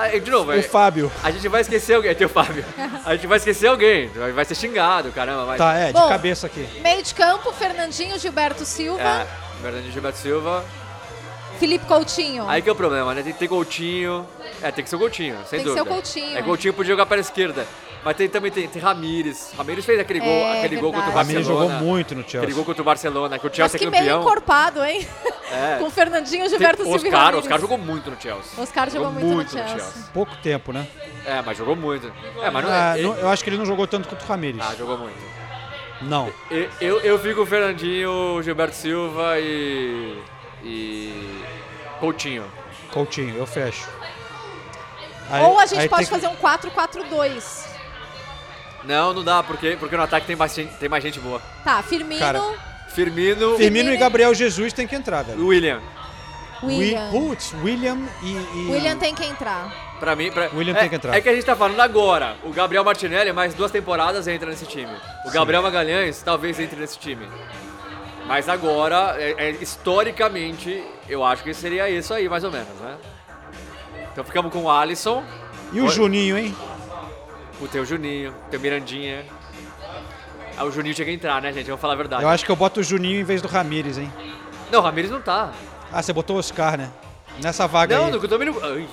Ah, de novo, O é- Fábio. a gente vai esquecer alguém. Tem o Fábio. A gente vai esquecer alguém. Vai vai ser xingado, caramba. Mas... Tá, é, de Bom. cabeça aqui. Meio de campo, Fernandinho, Gilberto Silva, É, Fernandinho Gilberto Silva. Felipe Coutinho. Aí que é o problema, né? Tem que ter Coutinho. É, tem que ser o Coutinho, sem Tem que ser dúvida. o Coutinho. É, Coutinho podia jogar para a esquerda. Mas tem, também tem, tem Ramires. Ramires fez aquele gol, É, aquele gol contra o verdade. Ramires Barcelona. jogou muito no Chelsea. Aquele gol contra o Barcelona, que o Mas Chelsea que é meio campeão. encorpado, hein? É. Com Fernandinho, Tem- Gilberto Silva e Oscar, Ramires. Oscar jogou muito no Chelsea. Oscar jogou muito no Chelsea. Pouco tempo, né? É, mas jogou muito. É, mas não Ah, é. não- eu acho que ele não jogou tanto quanto o Ramires. Ah, jogou muito. Não. Eu, eu, eu fico com o Fernandinho, Gilberto Silva e. e. Coutinho. Coutinho, eu fecho. Aí- Ou a gente pode tem fazer um 4-4-2. Não, não dá, porque, porque no ataque tem mais, gente- tem mais gente boa. Tá, Firmino, Cara, Firmino, Firmino e Gabriel Jesus tem que entrar, velho. William. William. Wi- Putz, William e, e- William tem que entrar. Pra mim, pra... William é, tem que entrar. É que a gente tá falando agora. O Gabriel Martinelli, mais duas temporadas, entra nesse time. O Gabriel Magalhães talvez entre nesse time. Mas agora, é- é, historicamente, eu acho que seria isso aí, mais ou menos, né? Então ficamos com o Alisson. E o Oi. Juninho, hein? Pô, Tem o Juninho, tem o Mirandinha. Ah, o Juninho tinha que entrar, né, gente? Vamos falar a verdade. Eu acho que eu boto o Juninho em vez do Ramires, hein? Não, o Ramires não tá. Ah, você botou o Oscar, né? Nessa vaga não, aí. no domínio. Ai,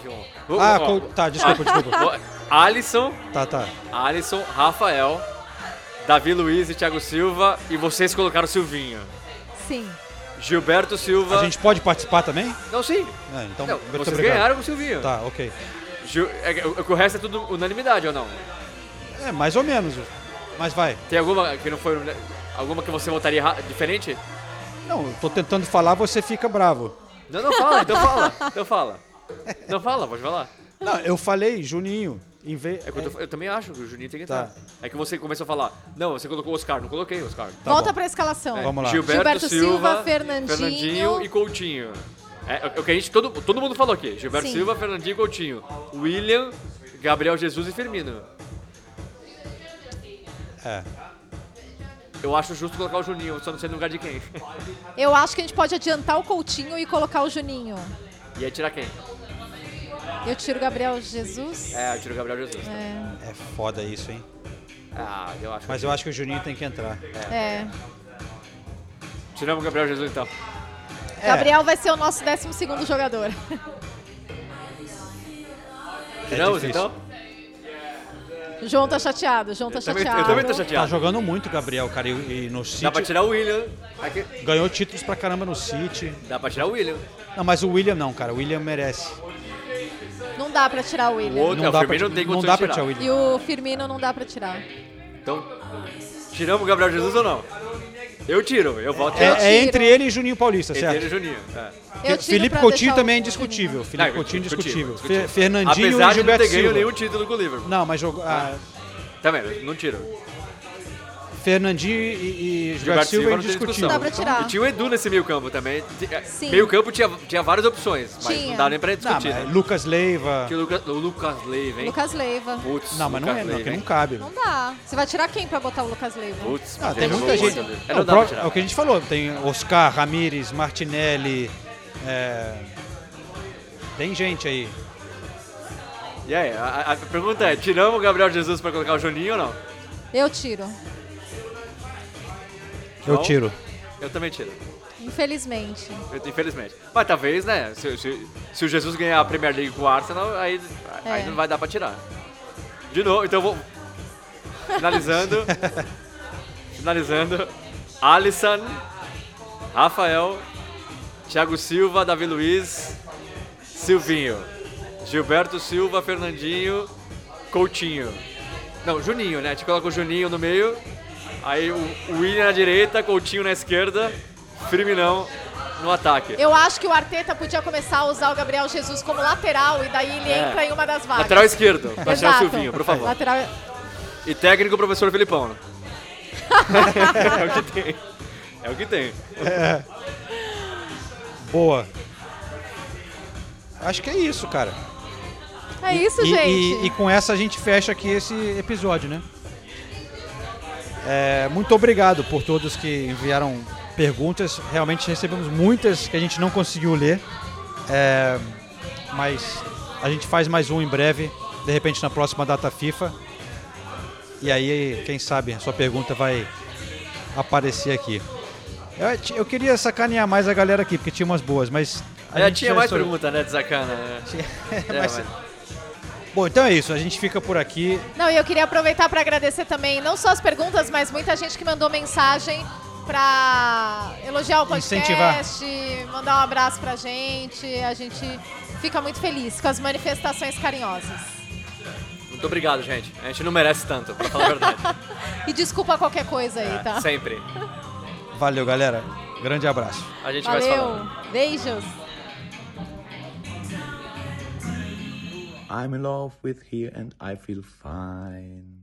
ó. Ah, Ó, tá, desculpa, ó, desculpa. Alisson, Tá, tá. Alisson, Rafael, Davi Luiz e Thiago Silva. E vocês colocaram o Silvinho. Sim. Gilberto Silva. A gente pode participar também? Não, sim. É, então, Não, vocês obrigado. ganharam com o Silvinho. Tá, ok. Gil- é o, o resto é tudo unanimidade ou não? É, mais ou menos. Mas vai. Tem alguma que não foi. Alguma que você votaria diferente? Não, eu tô tentando falar, você fica bravo. Não, não fala, então fala. Então fala. Não fala, pode falar. Não, eu falei Juninho. Em vez... É eu, tô- eu também acho que o Juninho tem que Tá. entrar. É que você começou a falar, não, você colocou o Oscar, não coloquei o Oscar. Volta pra escalação. É, Vamos lá. Gilberto, Gilberto Silva, Silva, Fernandinho. Fernandinho e Coutinho. É, é o que a gente, todo, todo mundo falou aqui. Gilberto Sim. Silva, Fernandinho e Coutinho. William, Gabriel Jesus e Firmino. É. Eu acho justo colocar o Juninho, só não sei no lugar de quem. Eu acho que a gente pode adiantar o Coutinho e colocar o Juninho. E aí tirar quem? Eu tiro o Gabriel Jesus. É, eu tiro o Gabriel Jesus. É. É foda isso, hein? Ah, eu acho. Mas eu acho que o Juninho tem que entrar. É. Tiramos o Gabriel Jesus então. É. Gabriel vai ser o nosso 12 segundo jogador. Tiramos, difícil. então? João tá chateado, João tá também- eu chateado. também tô chateado. Tá jogando muito, Gabriel, cara. E, e no City. Dá pra tirar o William. Aqui. Ganhou títulos pra caramba no City. Dá pra tirar o William. Não, mas o William não, cara. O William merece. Não dá pra tirar o William. O outro, Não é, dá o pra Firmino ti- não tem não dá pra tirar. tirar o E o Firmino não dá pra tirar. Então, tiramos o Gabriel Jesus ou não? Eu tiro, eu voto É, tirar. é entre ele e Juninho Paulista, Entre certo? ele e Juninho. É. Eu tiro Felipe Coutinho também é indiscutível. Não, Felipe Coutinho indiscutível. discutível. Fe- Fernandinho Apesar e de não Gilberto ter ganho Silva. nenhum título com o Liverpool. Não, mas jogou. ah, Também, não tiro. Fernandinho e, e Gilberto, Gilberto Silva é Silva não. Dá pra tirar. E tinha o Edu nesse meio campo também. Sim. Meio campo tinha, tinha várias opções, mas Tinha. não dá nem pra Não, discutir. mas né? Lucas Leiva. Tinha o Lucas, o Lucas Leiva, hein? Lucas Leiva. Putz, Não, mas não Lucas é, não, Leiva, que hein? não cabe. Não dá. Você vai tirar quem pra botar o Lucas Leiva? Putz, Ah, tem ele muita gente. muito. É, Não, não dá pro- pra tirar. é o que a gente falou. Tem Oscar, Ramires, Martinelli. é, Tem gente aí. E aí, a, a pergunta é, tiramos o Gabriel Jesus pra colocar o Juninho ou não? Eu tiro. Eu João? tiro. Eu também tiro. Infelizmente. Infelizmente. Mas talvez, né, se, se- se o Jesus ganhar a Premier League com o Arsenal, aí, aí É. não vai dar pra tirar. De novo, então vou... Finalizando. finalizando. Alisson, Rafael, Thiago Silva, Davi Luiz, Silvinho, Gilberto Silva, Fernandinho, Coutinho. Não, Juninho, né? A gente coloca o Juninho no meio, aí o, William na direita, Coutinho na esquerda, Firminão no ataque. Eu acho que o Arteta podia começar a usar o Gabriel Jesus como lateral e daí ele É. entra em uma das vagas. Lateral esquerdo, pra tirar o Exato. Silvinho, por favor. Lateral... E técnico, professor Felipão. né? é o que tem. É o que tem. É. Boa. Acho que é isso, cara. É isso, E- gente. E, e com essa a gente fecha aqui esse episódio, né? É, muito obrigado por todos que enviaram perguntas. Realmente recebemos muitas que a gente não conseguiu ler. É, mas a gente faz mais um em breve, de repente na próxima data FIFA. E aí, quem sabe, a sua pergunta vai aparecer aqui. Eu, eu queria sacanear mais a galera aqui, porque tinha umas boas, mas. a É, gente tinha já mais estourou. pergunta, né, de sacana. Né? É, mas- mas- Bom, então é isso. A gente fica por aqui. Não, e eu queria aproveitar para agradecer também, não só as perguntas, mas muita gente que mandou mensagem para elogiar o podcast, mandar um abraço pra gente. A gente fica muito feliz com as manifestações carinhosas. Muito obrigado, gente. A gente não merece tanto, pra falar a verdade. E desculpa qualquer coisa aí, tá? É, sempre. Valeu, galera. Grande abraço. A gente vai se falando. Valeu, beijos. I'm in love with here and I feel fine.